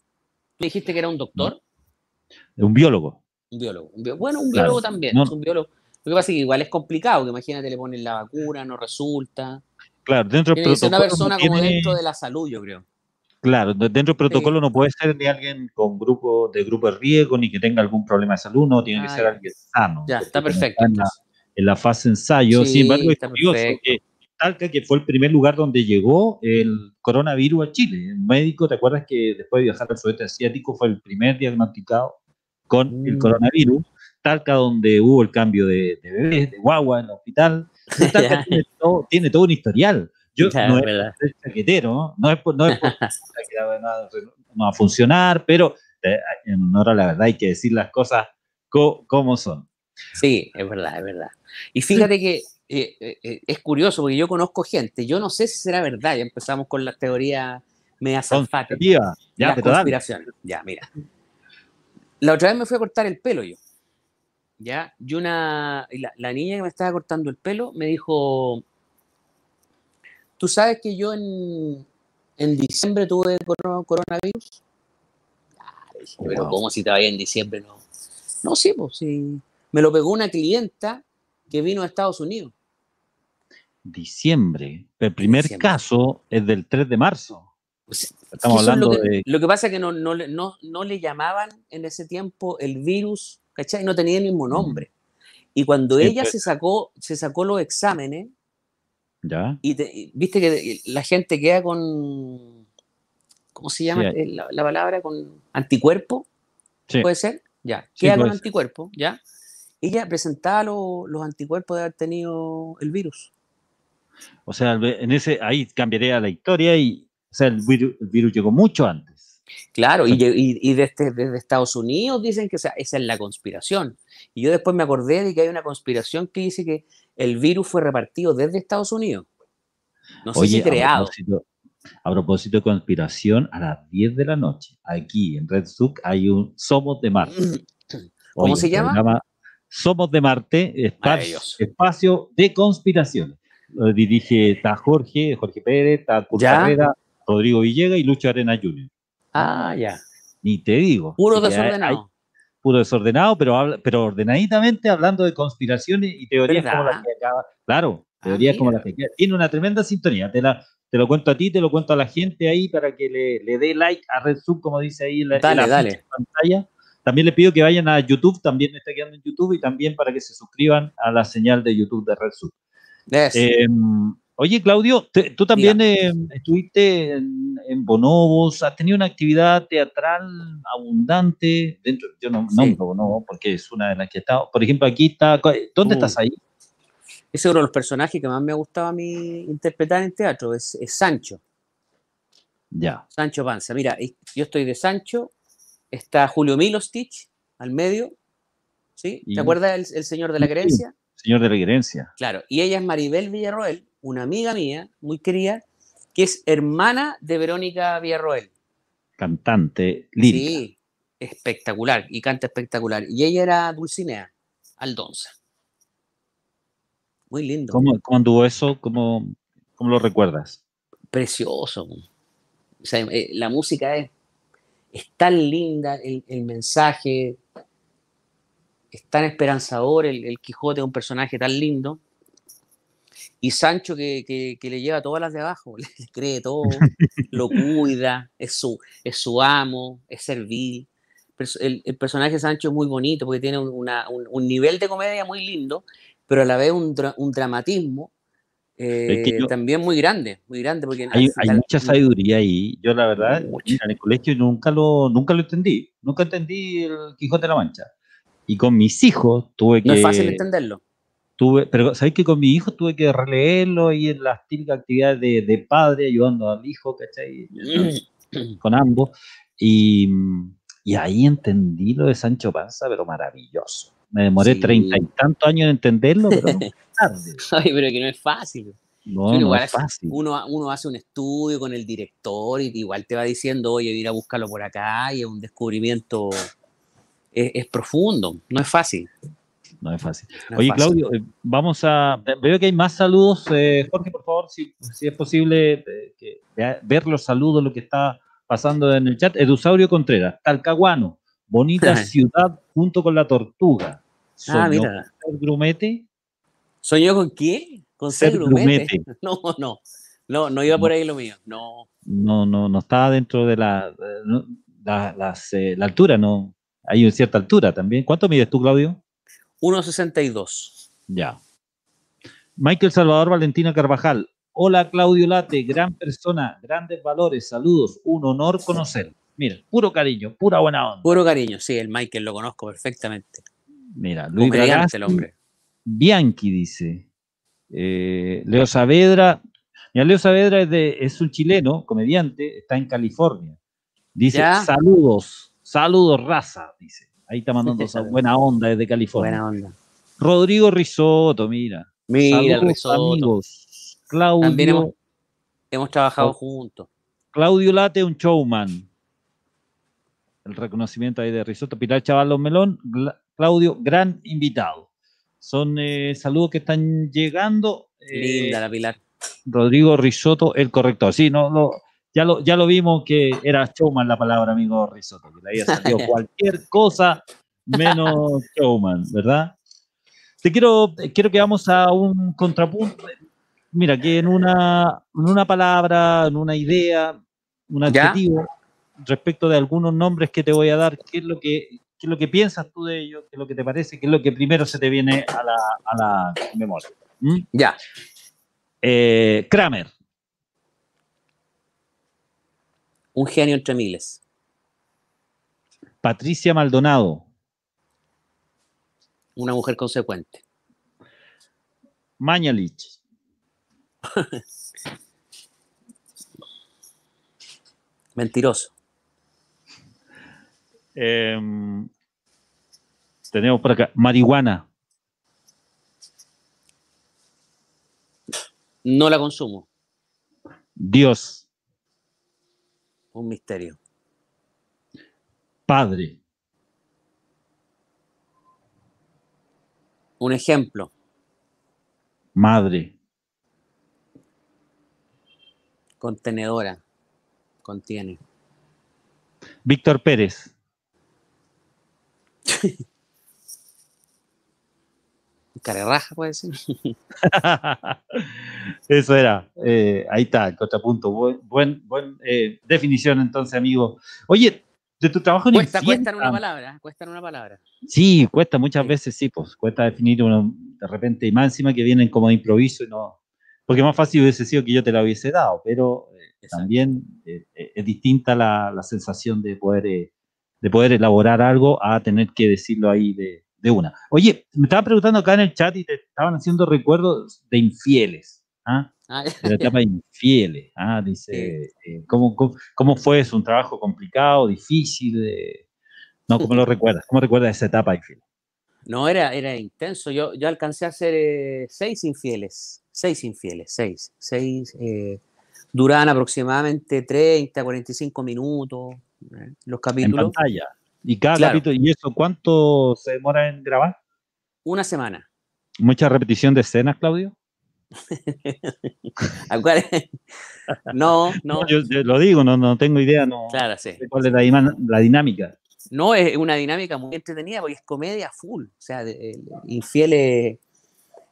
¿Tú dijiste que era un doctor? Un biólogo. Un biólogo. bueno, un biólogo también. un biólogo. Lo que pasa es que igual es complicado, que imagínate le ponen la vacuna, no resulta. Claro, dentro del protocolo. una persona como dentro de la salud, yo creo. Claro, dentro del protocolo no puede ser ni alguien con grupo de grupo de riesgo ni que tenga algún problema de salud, no, tiene que ser alguien sano. Ya, está perfecto. En la, fase ensayo, sin embargo, es curioso que Talca, que fue el primer lugar donde llegó el coronavirus a Chile. Un médico, ¿te acuerdas que después de viajar al sudeste asiático fue el primer diagnosticado con el mm. coronavirus? Talca, donde hubo el cambio de, de bebés, de guagua en el hospital. [LAUGHS] Talca tiene, todo, tiene todo un historial. Yo no es chaquetero, no es no es por [LAUGHS] no va a funcionar, pero eh, en honor a la verdad hay que decir las cosas como son. Sí, es verdad, es verdad. Y fíjate que eh, eh, es curioso porque yo conozco gente, yo no sé si será verdad, ya empezamos con la teoría media zanfate. Ya, la conspiración. Ya, mira. La otra vez me fui a cortar el pelo yo. Ya, y una, la, la niña que me estaba cortando el pelo me dijo, Tú sabes que yo en, diciembre tuve coronavirus. pero ¿cómo si te vaya en diciembre? No, no sí, pues sí. Me lo pegó una clienta que vino a Estados Unidos. Diciembre. El primer caso es del 3 de marzo. Pues, Estamos hablando lo que, de... Lo que pasa es que no, no, le llamaban en ese tiempo el virus, ¿cachai? No tenía el mismo nombre. Y cuando ella se sacó, se sacó los exámenes, ¿Ya? Y, viste que la gente queda con, ¿cómo se llama la, palabra? Con anticuerpo, puede ser, ya, queda con anticuerpo, ya. Ella presentaba los anticuerpos de haber tenido el virus. O sea, en ese, ahí cambiaría la historia y, o sea, el virus, llegó mucho antes. Claro, y, desde, desde, Estados Unidos dicen que esa es la conspiración. Y yo después me acordé de que hay una conspiración que dice que el virus fue repartido desde Estados Unidos. No sé si creado. A propósito, de conspiración, a las 10 de la noche, aquí en Red Zook hay un Somos de Marte. ¿Cómo se llama? Somos de Marte, espacio, de conspiración. Lo dirige está Jorge, Jorge Pérez, está Kurt Rodrigo Villega y Lucho Arena Jr. Ah, ya. Ni te digo. Puro desordenado. Puro desordenado, pero, pero ordenaditamente hablando de conspiraciones y teorías como las que acaba. Claro, ah, teorías como las que Tiene una tremenda sintonía. Te, la, te lo cuento a ti, te lo cuento a la gente ahí para que le, le dé like a Red Sub, como dice ahí en la, pantalla. También le pido que vayan a YouTube, también me está quedando en YouTube, y también para que se suscriban a la señal de YouTube de Red Sub. Oye, Claudio, tú también em, estuviste en, Bonobos, has tenido una actividad teatral abundante dentro, yo no nombro Bonobos porque es una de las que he estado. Por ejemplo, aquí está, ¿dónde uh. estás ahí? Ese uno de los personajes que más me gustaba a mí interpretar en teatro, es, Sancho. Ya. Sancho Panza. Mira, yo estoy de Sancho, está Julio Milostich al medio, ¿sí? ¿Te acuerdas el, señor de la querencia? señor de la querencia. Claro, y ella es Maribel Villarroel, una amiga mía, muy querida, que es hermana de Verónica Villarroel. Cantante lírica. Sí, espectacular, y canta espectacular. Y ella era Dulcinea Aldonza. Muy lindo. ¿Cómo, anduvo eso? ¿Cómo, ¿Cómo, lo recuerdas? Precioso. O sea, eh, la música es es tan linda, el, mensaje es tan esperanzador, el, Quijote es un personaje tan lindo. Y Sancho que, le lleva todas las de abajo, [LAUGHS] le, cree todo, lo cuida, es su, es su amo, es servil. El, el personaje Sancho es muy bonito porque tiene un, nivel de comedia muy lindo, pero a la vez un, un dramatismo eh, también muy grande, muy grande. Porque hay, mucha sabiduría ahí. Yo la verdad, en el colegio nunca lo, nunca lo entendí. Nunca entendí el Quijote de la Mancha. Y con mis hijos tuve que... No es fácil entenderlo. Tuve, pero sabéis que con mis hijos tuve que releerlo y en las típicas actividades de, de padre, ayudando al hijo, ¿cachai? con ambos. Y, y ahí entendí lo de Sancho Panza, pero maravilloso. Me demoré treinta y tantos años en entenderlo, pero [LAUGHS] Ay, pero que no es fácil. No, es fácil. Uno, uno hace un estudio con el director y igual te va diciendo, oye, ir a buscarlo por acá y es un descubrimiento, es, profundo, no es fácil. No es fácil. Oye, Claudio, eh, vamos a. Veo que hay más saludos. Eh, Jorge, por favor, si, es posible eh, ver los saludos, lo que está pasando en el chat. Edusaurio Contreras, Talcahuano, bonita [LAUGHS] ciudad junto con la tortuga. ah, mira. Grumete ¿Soñó con qué? Con ser, grumete. [LAUGHS] No, no. No, no iba por ahí lo mío. No. No, no, no estaba dentro de la, la, eh, la, altura, no. Hay una cierta altura también. ¿Cuánto mides tú, Claudio? 1,62. Ya. Michael Salvador Valentina Carvajal. Hola, Claudio Late, gran persona, grandes valores, saludos, un honor conocer. Mira, puro cariño, pura buena onda. Puro cariño, sí, el Michael lo conozco perfectamente. Mira, Luis el hombre. Bianchi dice. Eh, Leo Saavedra. Mira, Leo Saavedra es, de, es un chileno, comediante, está en California. Dice, saludos, saludos raza, dice. Ahí está mandando [LAUGHS] esa buena onda desde California. Buena onda. Rodrigo Risotto, mira. Mira, Risotto. amigos. Claudio. También hemos, trabajado juntos. Claudio Late, un showman. El reconocimiento ahí de Risotto. Pilar Chaval Melón. Claudio, gran invitado. Son eh, saludos que están llegando. Linda eh, la Pilar. Rodrigo Risotto, el corrector. Sí, no, ya, lo, ya lo vimos que era showman la palabra, amigo Risotto, que le había salido [LAUGHS] cualquier cosa menos showman, ¿verdad? Te quiero, quiero que vamos a un contrapunto. Mira, que en una, en una palabra, en una idea, un adjetivo, respecto de algunos nombres que te voy a dar, ¿qué es lo que qué es lo que piensas tú de ello, qué es lo que te parece, qué es lo que primero se te viene a la, a la memoria. ¿Mm? Ya. Eh, Kramer. Un genio entre miles. Patricia Maldonado. Una mujer consecuente. Mañalich. [LAUGHS] Mentiroso. Em, tenemos por acá, marihuana. No la consumo. Dios. Un misterio. Padre. Un ejemplo. Madre. Contenedora. Contiene. Víctor Pérez. [LAUGHS] Carerraja, puede ser. [LAUGHS] Eso era. Eh, ahí está, el contrapunto. Buen, buen, eh, definición entonces, amigo. Oye, de tu trabajo en cuesta, cuesta en una palabra, cuesta en una palabra. Sí, cuesta muchas veces, sí, pues cuesta definir uno de repente y más encima que vienen como de improviso y no. Porque más fácil hubiese sido que yo te lo hubiese dado, pero eh, también es distinta la, la, sensación de poder, de poder elaborar algo a tener que decirlo ahí de, de una. Oye, me estaba preguntando acá en el chat y te estaban haciendo recuerdos de infieles. ¿ah? ah de la etapa de infieles. ¿ah? Dice, eh, ¿cómo, cómo, fue? ¿Es un trabajo complicado, difícil? no, ¿cómo lo [LAUGHS] recuerdas? ¿Cómo recuerdas esa etapa de infieles? No, era, era intenso. Yo, yo alcancé a hacer eh, seis infieles. Seis infieles, seis. Seis. Eh, duraban aproximadamente 30, 45 minutos. los capítulos. En pantalla. ¿Y cada capítulo, y eso cuánto se demora en grabar? Una semana. ¿Mucha repetición de escenas, Claudio? [LAUGHS] [LAUGHS] no, no. yo, lo digo, no, no tengo idea, no. Claro, sí. ¿Cuál es la, dinámica? No, es una dinámica muy entretenida porque es comedia full. O sea, Infiel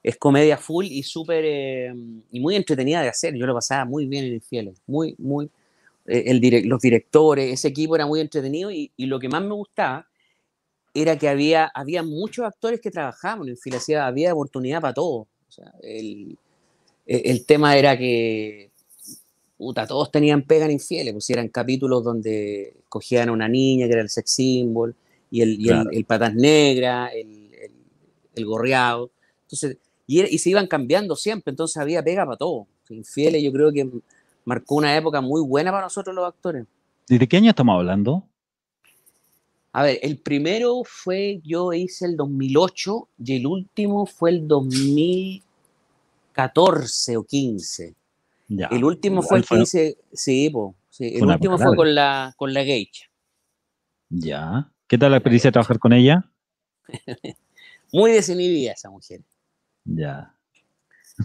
es, comedia full y súper. Eh, y muy entretenida de hacer. Yo lo pasaba muy bien en Infieles. Muy, muy. Eh, el los directores, ese equipo era muy entretenido y, lo que más me gustaba era que había, había muchos actores que trabajaban en Filacia, había oportunidad para todos. el, el, tema era que puta, todos tenían pega en infieles, pues eran capítulos donde cogían a una niña que era el sex symbol y el, y el, patas negra, el, el, gorreado. Entonces, y, y, se iban cambiando siempre, entonces había pega para todo. Infieles yo creo que marcó una época muy buena para nosotros los actores. ¿Y de qué año estamos hablando? A ver, el primero fue, yo hice el 2008 y el último fue el 2014 o 15. Ya, el último fue el 15, sí, sí el último fue con la, con la Geisha. Ya. ¿Qué tal la experiencia de trabajar con ella? [LAUGHS] Muy desinhibida esa mujer. Ya.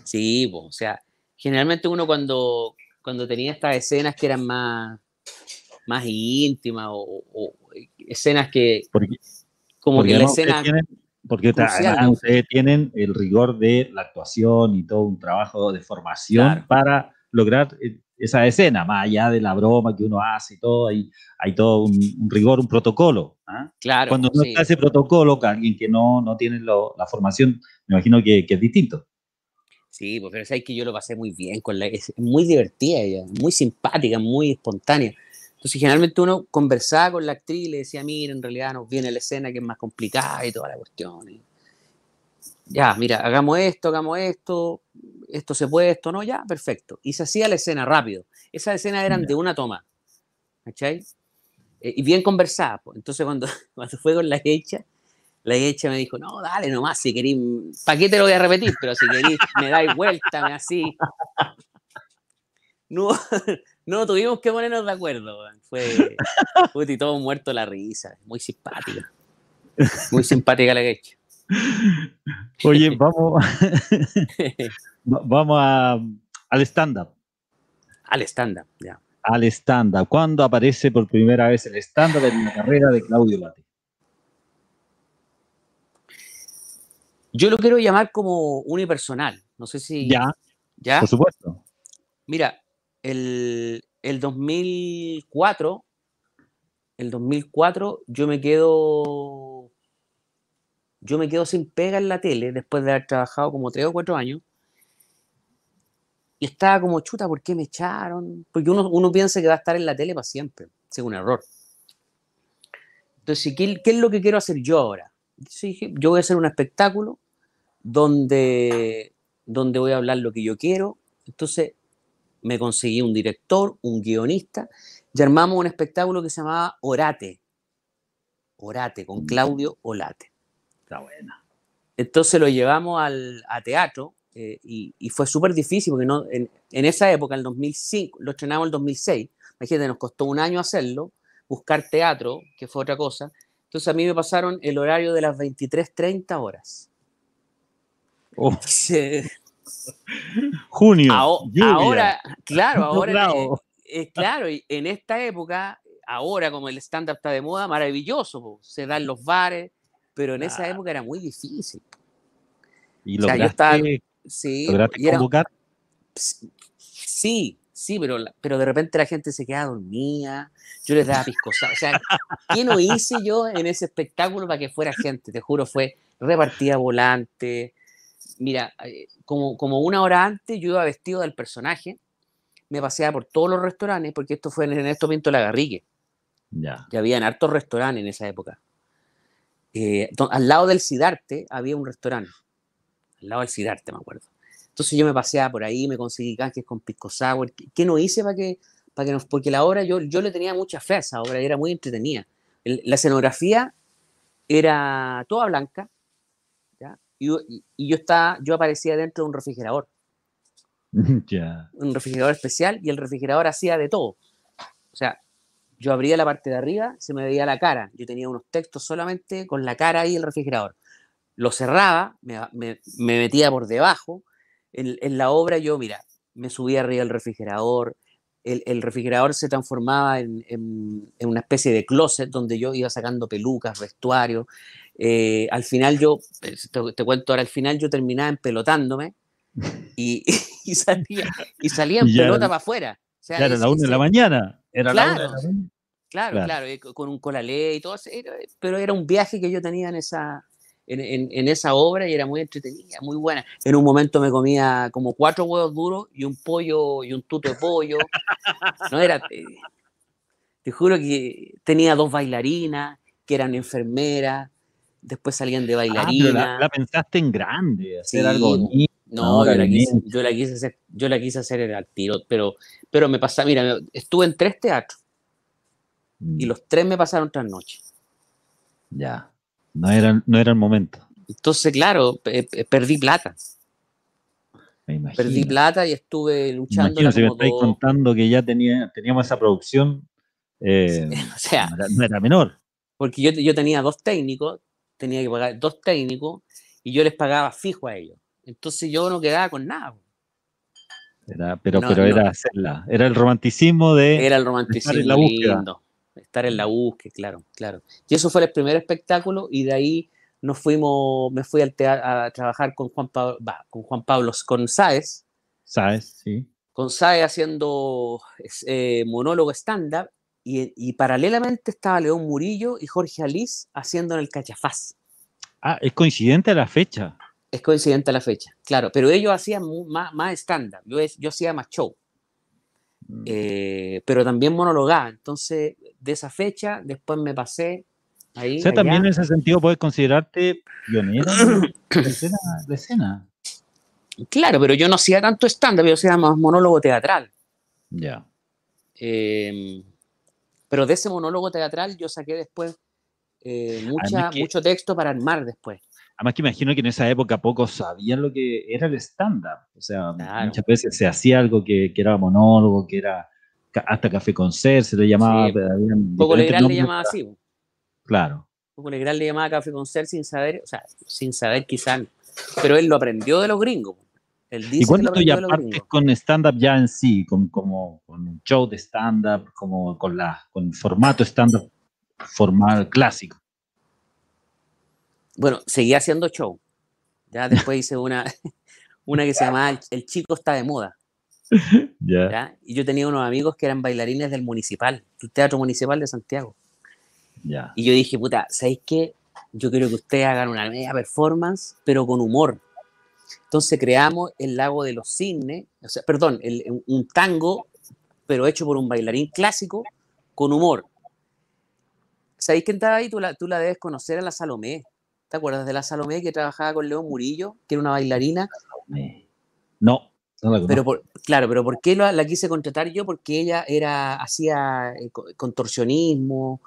Sí, o sea, generalmente uno cuando, cuando tenía estas escenas que eran más, más íntimas o, escenas que como que la escena porque ustedes tienen el rigor de la actuación y todo un trabajo de formación para lograr eh, esa escena, más allá de la broma que uno hace y todo, hay, hay todo un, rigor, un protocolo. ¿ah? Claro, Cuando no está ese protocolo, que alguien que no, no tiene la formación, me imagino que, que es distinto. Sí, pues, pero sabes que yo lo pasé muy bien con la. Es muy divertida ella, muy simpática, muy espontánea. Entonces, generalmente uno conversaba con la actriz y le decía, mira, en realidad nos viene la escena que es más complicada y toda la cuestión. ya, mira, hagamos esto, hagamos esto, esto se puede, esto no, ya, perfecto. Y se hacía la escena rápido. Esas escenas eran de una toma. ¿Cachai? Eh, y bien conversadas. Pues. Entonces, cuando, [LAUGHS] cuando fue con la hecha, la hecha me dijo, no, dale nomás, si querís, ¿para qué te lo voy a repetir? Pero si querís, me dais vuelta, me así. No, [LAUGHS] no tuvimos que ponernos de acuerdo. Fue, fue todo muerto la risa. Muy simpática. Muy simpática la hecha. Oye, vamos, [LAUGHS] vamos a, al stand-up. Al stand-up, ya. Al stand-up. ¿Cuándo aparece por primera vez el stand-up en la carrera de Claudio Lati? Yo lo quiero llamar como unipersonal. No sé si. Ya. ¿Ya? Por supuesto. Mira, el, el 2004, el 2004, yo me quedo. Yo me quedo sin pega en la tele después de haber trabajado como tres o cuatro años. y estaba como chuta, ¿por qué me echaron? Porque uno, uno piensa que va a estar en la tele para siempre, es un error. Entonces, ¿qué, ¿qué, es lo que quiero hacer yo ahora? Yo voy a hacer un espectáculo donde, donde voy a hablar lo que yo quiero. Entonces, me conseguí un director, un guionista, y armamos un espectáculo que se llamaba Orate. Orate, con Claudio Olate. Está buena. Entonces lo llevamos al, a teatro eh, y, y, fue súper difícil porque no, en, en, esa época, en el 2005, lo estrenamos en el 2006. Imagínate, nos costó un año hacerlo, buscar teatro, que fue otra cosa. Entonces a mí me pasaron el horario de las 23.30 horas. Oh. Junio. ahora, claro, ahora. es claro, y en esta época, ahora como el stand-up está de moda, maravilloso, se dan los bares, pero en esa época era muy difícil. ¿Y lograste, sí, convocar? sí, sí, pero, pero de repente la gente se quedaba dormida, yo les daba piscosa. O sea, ¿qué no hice yo en ese espectáculo para que fuera gente? Te juro, fue repartida volante. Mira, eh, como, como una hora antes yo iba vestido del personaje, me paseaba por todos los restaurantes, porque esto fue en Ernesto Pinto La Garrigue. Ya. Ya habían hartos restaurantes en esa época. Eh, al lado del Cidarte había un restaurante. Al lado del Cidarte, me acuerdo. Entonces yo me paseaba por ahí, me conseguí canjes con pisco sour. ¿Qué no hice para que, para que nos, porque la obra, yo, yo le tenía mucha fe a esa obra, era muy entretenida. la escenografía era toda blanca, ¿ya? Y, yo, estaba, yo aparecía dentro de un refrigerador. [LAUGHS] Un refrigerador especial y el refrigerador hacía de todo. O sea, yo abría la parte de arriba, se me veía la cara. Yo tenía unos textos solamente con la cara y el refrigerador. Lo cerraba, me, metía por debajo. En, la obra yo, mira, me subía arriba del refrigerador. El, refrigerador se transformaba en, una especie de closet donde yo iba sacando pelucas, vestuario. Eh, al final yo, eh, te, cuento ahora, al final yo terminaba empelotándome [LAUGHS] y, [LAUGHS] y salía, y salía en pelota para afuera. O era la una de la mañana. Era claro, Claro, claro, con un colalé y todo, pero era un viaje que yo tenía en esa, en, esa obra y era muy entretenida, muy buena. En un momento me comía como cuatro huevos duros y un pollo y un tuto de pollo. No era, te, juro que tenía dos bailarinas que eran enfermeras, después salían de bailarina. Ah, la, pensaste en grande, hacer algo No, yo, la quise, yo, la quise, hacer, yo la quise hacer el tiro, pero, pero me pasa, mira, estuve en tres teatros y mm. los tres me pasaron tras noche. Ya, no era, no era el momento. Entonces, claro, perdí plata. Perdí plata y estuve luchando. Imagino, si me estáis contando que ya tenía, teníamos esa producción, eh, [LAUGHS] o sea, no era, menor. Porque yo, yo tenía dos técnicos, tenía que pagar dos técnicos y yo les pagaba fijo a ellos. Entonces yo no quedaba con nada. Era, pero pero era hacerla, era el romanticismo de... Era el romanticismo la lindo estar en la búsqueda, claro, claro. Y eso fue el primer espectáculo y de ahí nos fuimos, me fui al a trabajar con Juan Pablo, con Juan Pablo, con Saez. Saez, sí. Con Saez haciendo eh, monólogo stand-up y, paralelamente estaba León Murillo y Jorge Alís haciendo en el Cachafaz. Ah, es coincidente a la fecha. Es coincidente a la fecha, claro, pero ellos hacían más, más stand-up, yo, yo hacía más show. Mm. Eh, pero también monologaba. Entonces, de esa fecha, después me pasé ahí. O sea, también en ese sentido puedes considerarte pionero de [COUGHS] escena, Claro, pero yo no hacía tanto stand-up, yo hacía más monólogo teatral. Ya. Em, pero de ese monólogo teatral yo saqué después eh, mucha, mucho texto para armar después. Además que imagino que en esa época pocos sabían lo que era el stand-up. O sea, muchas veces se hacía algo que, que, era monólogo, que era hasta café con ser, se le llamaba. Sí, Poco Legrand le llamaba así. Claro. Poco Legrand le llamaba café con ser sin saber, o sea, sin saber quizás, pero él lo aprendió de los gringos. Él dice ¿Y cuándo tú ya partes con stand-up ya en sí, con, como, con un show de stand-up, como con, la, con formato stand-up formal clásico? Bueno, seguía haciendo show. Ya después hice una, [LAUGHS] una que se llamaba El chico está de moda. [LAUGHS] ¿ya? Y yo tenía unos amigos que eran bailarines del municipal, del Teatro Municipal de Santiago. Ya. Y yo dije, puta, ¿sabéis qué? Yo quiero que ustedes hagan una media performance, pero con humor. Entonces creamos el lago de los cisnes, o sea, perdón, un tango, pero hecho por un bailarín clásico con humor. ¿Sabéis quién estaba ahí? Tú la, tú la debes conocer a la Salomé. ¿Te acuerdas de la Salomé que trabajaba con León Murillo, que era una bailarina? No, pero claro, pero ¿por qué la, quise contratar yo? Porque ella era hacía eh, contorsionismo,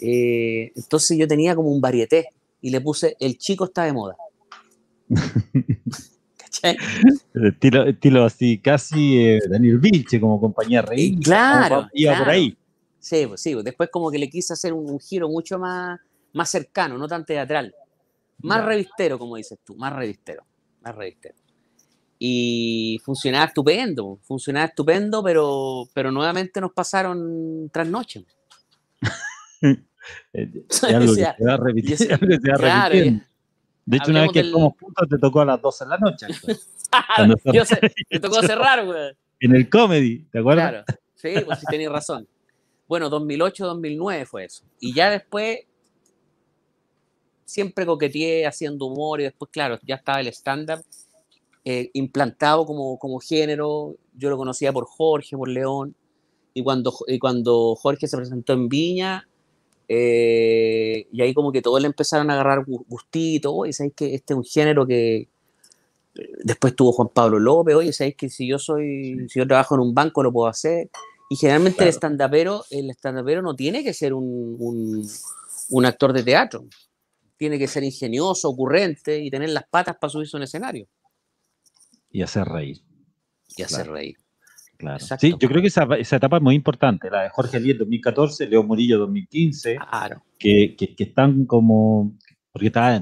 eh, entonces yo tenía como un varieté y le puse el chico está de moda. [LAUGHS] ¿Cachai? Estilo, estilo así, casi eh, Daniel Vilche como compañía rey. Claro. Iba por ahí. Sí, pues sí, pues después como que le quise hacer un, giro mucho más, más cercano, no tan teatral. Más revistero, como dices tú, más revistero, más revistero. Y funcionaba estupendo, funcionaba estupendo, pero, pero nuevamente nos pasaron trasnoche. [LAUGHS] [LAUGHS] De hecho, una vez que estamos juntos te tocó a las 12 de la noche. [LAUGHS] Yo sé, te tocó cerrar, güey. En el comedy, ¿te acuerdas? Claro, sí, pues sí tenías razón. Bueno, 2008-2009 fue eso. Y ya después siempre coqueteé haciendo humor y después, claro, ya estaba el stand-up eh, implantado como, como género. Yo lo conocía por Jorge, por León. Y cuando, y cuando Jorge se presentó en Viña, eh, y ahí como que todos le empezaron a agarrar gustito. Oye, ¿sabéis que este es un género que después tuvo Juan Pablo López? Oye, ¿sabéis que si yo soy, si yo trabajo en un banco lo puedo hacer? Y generalmente el stand-upero, el stand no tiene que ser un, un, un actor de teatro tiene que ser ingenioso, ocurrente y tener las patas para subirse a un escenario. Y hacer reír. Y hacer reír. Claro. Sí, yo creo que esa, etapa es muy importante, la de Jorge Alier 2014, Leo Murillo 2015, claro. que, que, están como, porque estaba,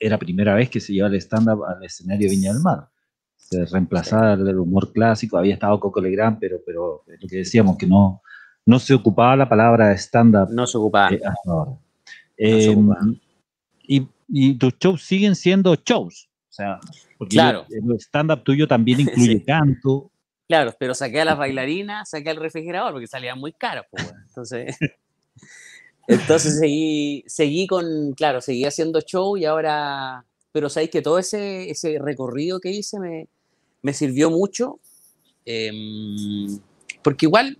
era primera vez que se llevaba el stand-up al escenario Viña del Mar. Se reemplazaba el humor clásico, había estado Coco Legrand, pero, pero lo que decíamos, que no, no se ocupaba la palabra stand-up. No se ocupaba. Eh, em, y, tus shows siguen siendo shows. O sea, porque claro. el stand-up tuyo también [LAUGHS] incluye canto. Claro, pero saqué a las bailarinas, saqué al refrigerador porque salían muy caros. Pues, entonces, [LAUGHS] entonces seguí, seguí con, claro, seguí haciendo show y ahora, pero sabéis que todo ese, ese recorrido que hice me, me sirvió mucho. Em, porque igual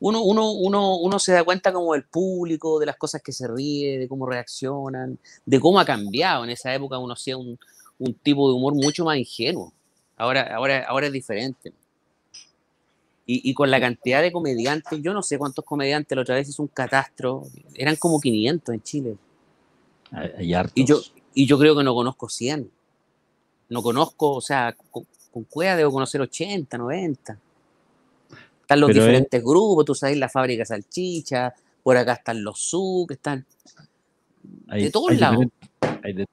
uno, uno, uno, uno se da cuenta como del público, de las cosas que se ríe, de cómo reaccionan, de cómo ha cambiado. En esa época uno hacía un, un tipo de humor mucho más ingenuo. Ahora, ahora, ahora es diferente. Y, y, con la cantidad de comediantes, yo no sé cuántos comediantes, la otra vez es un catastro, eran como 500 en Chile. Hay, hartos. Y yo, y yo creo que no conozco 100. No conozco, o sea, con, con Cueva debo conocer 80, 90. Están los diferentes grupos, tú sabes, la fábrica salchicha, por acá están los SU, que están de todos lados.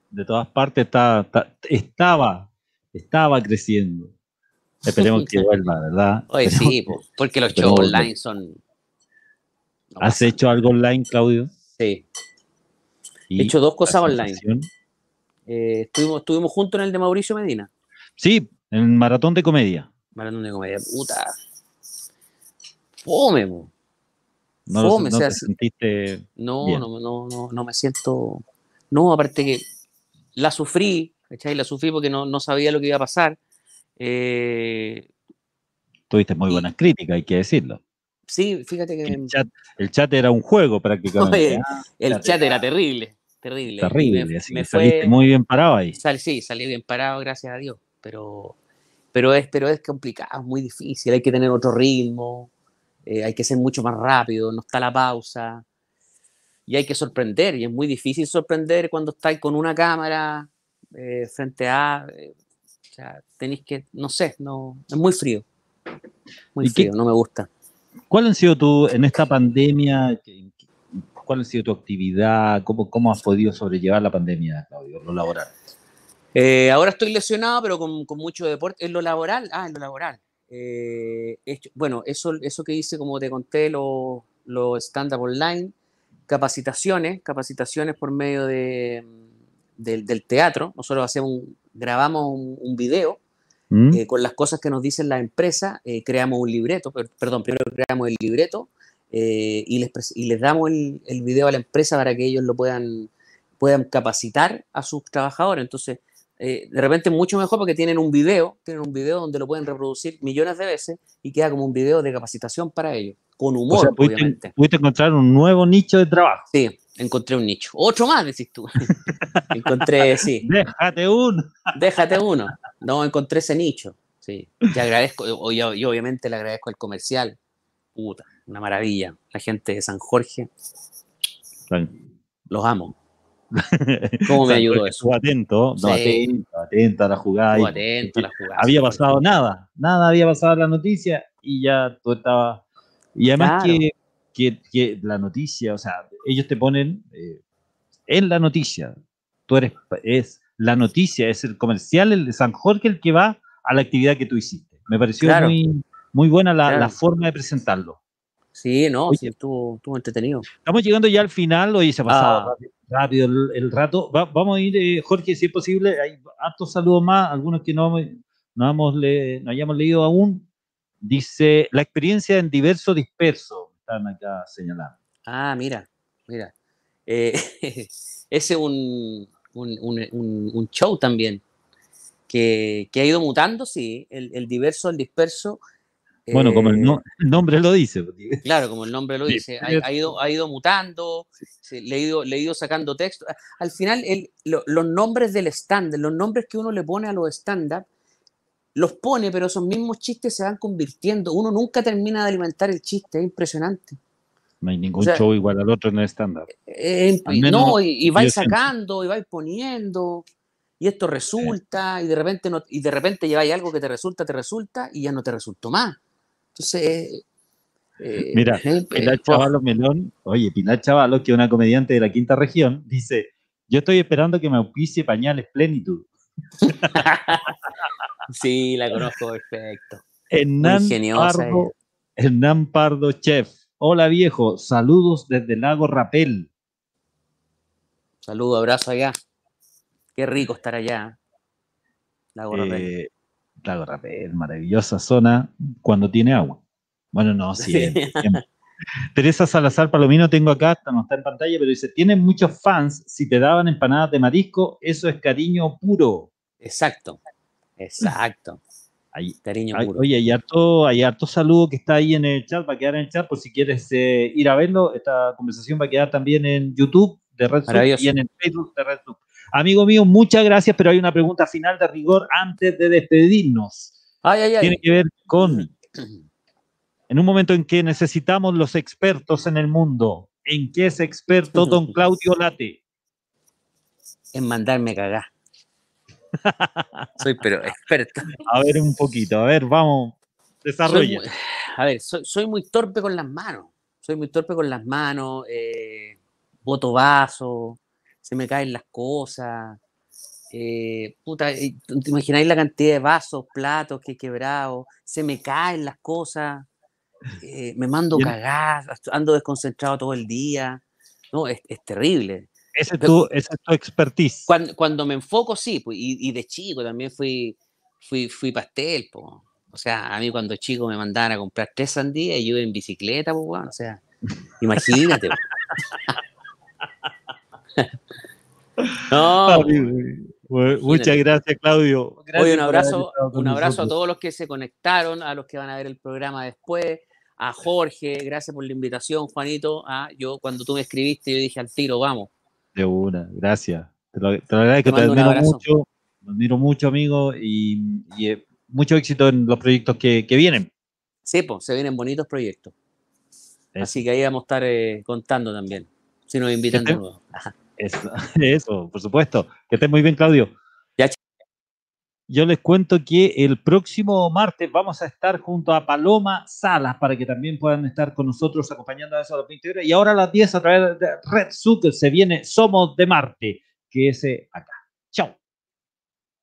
De, todas partes está, estaba, estaba creciendo. Esperemos que [LAUGHS] vuelva, ¿verdad? Oye, sí, porque los shows online son. ¿Has hecho algo online, Claudio? Sí. He hecho dos cosas online. Eh, estuvimos, estuvimos juntos en el de Mauricio Medina. Sí, en Maratón de Comedia. Maratón de Comedia, puta fome, No, fome, no sentiste no, no, no, no, me siento. No, aparte que la sufrí, ¿cachai? La sufrí porque no, no sabía lo que iba a pasar. Eh, Tuviste muy buenas críticas, hay que decirlo. Sí, fíjate que. El chat, el chat era un juego prácticamente. Ah, el chat era terrible, terrible. Terrible, me, saliste muy bien parado ahí. sí, salí bien parado, gracias a Dios. Pero, pero, es, pero es complicado, es muy difícil, hay que tener otro ritmo. Eh, hay que ser mucho más rápido, no está la pausa. Y hay que sorprender, y es muy difícil sorprender cuando estáis con una cámara eh, frente a. Eh, o sea, tenéis que, no sé, no, es muy frío. Muy frío, no me gusta. ¿Cuál ha sido tu, en esta pandemia, cuál ha sido tu actividad? ¿Cómo, cómo has podido sobrellevar la pandemia, Claudio, lo laboral? ahora estoy lesionado, pero con, con, mucho deporte. ¿En lo laboral? Ah, en lo laboral. Eh, bueno, eso, eso que hice, como te conté, los lo stand-up online, capacitaciones, capacitaciones por medio de, del teatro. Nosotros hacemos grabamos un, video mm. eh, con las cosas que nos dicen la empresa, eh, creamos un libreto, perdón, primero creamos el libreto y, les, y les damos el, el, video a la empresa para que ellos lo puedan, puedan capacitar a sus trabajadores. Entonces, eh, de repente mucho mejor porque tienen un video, tienen un video donde lo pueden reproducir millones de veces y queda como un video de capacitación para ellos, con humor, obviamente. Pudiste encontrar un nuevo nicho de trabajo. Sí, encontré un nicho. Otro más, decís tú. [LAUGHS] encontré, sí. Déjate uno. Déjate uno. No, encontré ese nicho. Sí. Te agradezco, yo, yo obviamente le agradezco al comercial. Puta, una maravilla. La gente de San Jorge. Los amo. [LAUGHS] ¿Cómo me ayudó eso? atento, no, atento, atento a la jugada. atento a la jugada. Había pasado nada, nada había pasado en la noticia y ya tú estabas. Y además que, que, la noticia, o sea, ellos te ponen eh, en la noticia. Tú eres, es la noticia, es el comercial, el de San Jorge, el que va a la actividad que tú hiciste. Me pareció muy, muy buena la, la forma de presentarlo. Sí, no, sí, estuvo, estuvo, entretenido. Estamos llegando ya al final, hoy se ha pasado ah. rápido, el, rato. vamos a ir, eh, Jorge, si es posible, hay hartos saludos más, algunos que no, no, hemos no hayamos leído aún. Dice, la experiencia en diverso disperso, están acá señalando. Ah, mira, mira. Eh, [LAUGHS] ese es un, un, un, un, show también, que, que, ha ido mutando, sí, el, el diverso, el disperso, bueno, como el, nombre lo dice. Claro, como el nombre lo dice. Ha, ido, ha ido mutando, le, ha ido, le ido sacando texto. Al final, los nombres del stand los nombres que uno le pone a los stand-up, los pone, pero esos mismos chistes se van convirtiendo. Uno nunca termina de alimentar el chiste, es impresionante. No hay ningún show igual al otro en el stand-up. Eh, no, y, y vais sacando, y vais poniendo, y esto resulta, y de repente no, y de repente lleváis algo que te resulta, te resulta, y ya no te resultó más. Entonces. Eh, Mira, [LAUGHS] Pilar Chavalo Melón, oye, Pilar Chavalo, que es una comediante de la quinta región, dice: Yo estoy esperando que me auspicie pañales plenitud. [LAUGHS] sí, la conozco perfecto. Hernán Pardo, Hernán Pardo Chef. Hola viejo, saludos desde Lago Rapel. Saludo, abrazo allá. Qué rico estar allá. Lago Rapel. Lago Rapel, maravillosa zona cuando tiene agua. Bueno, no, sí. [LAUGHS] Teresa Salazar Palomino tengo acá, no está en pantalla, pero dice, tienen muchos fans, si te daban empanadas de marisco, eso es cariño puro. Exacto, exacto. cariño puro. Oye, hay harto, hay harto saludo que está ahí en el chat, va a quedar en el chat por si quieres eh, ir a verlo. Esta conversación va a quedar también en YouTube de Red y en el Facebook de Red Amigo mío, muchas gracias, pero hay una pregunta final de rigor antes de despedirnos. Tiene que ver con, [CLEARS THROAT] en un momento en que necesitamos los expertos en el mundo, ¿en qué es experto don Claudio Late? En mandarme cagar. soy pero experto. A ver un poquito, a ver, vamos, desarrolla. a ver, soy, muy torpe con las manos. Soy muy torpe con las manos, eh, boto vaso, se me caen las cosas. Eh, puta, ¿te imagináis la cantidad de vasos, platos que he quebrado? Se me caen las cosas, eh, me mando cagar, ando desconcentrado todo el día. No, es, terrible. Ese es tu, esa es tu expertise. Cuando, me enfoco, sí, pues, y, de chico también fui, fui, fui pastel, pues. O sea, a mí cuando chico me mandaban a comprar tres sandías y yo en bicicleta, pues, bueno, o sea, [LAUGHS] imagínate. [LAUGHS] No. muchas gracias, Claudio. un abrazo, un abrazo a todos los que se conectaron, a los que van a ver el programa después, a Jorge, gracias por la invitación, Juanito. Ah, yo cuando tú me escribiste, yo dije al tiro, vamos. De una, gracias. Te lo, agradezco, te, admiro mucho, te admiro mucho, amigo, y, eh, mucho éxito en los proyectos que, vienen. Sí, pues, se vienen bonitos proyectos. Así que ahí vamos a estar eh, contando también, si nos invitan de nuevo. Eso, [LAUGHS] eso, por supuesto. Que estés muy bien, Claudio. Yo les cuento que el próximo martes vamos a estar junto a Paloma Salas para que también puedan estar con nosotros acompañando a eso a las 20 horas. Y ahora a las 10 a través de Red Zucker se viene Somos de Marte, que es acá. Chao.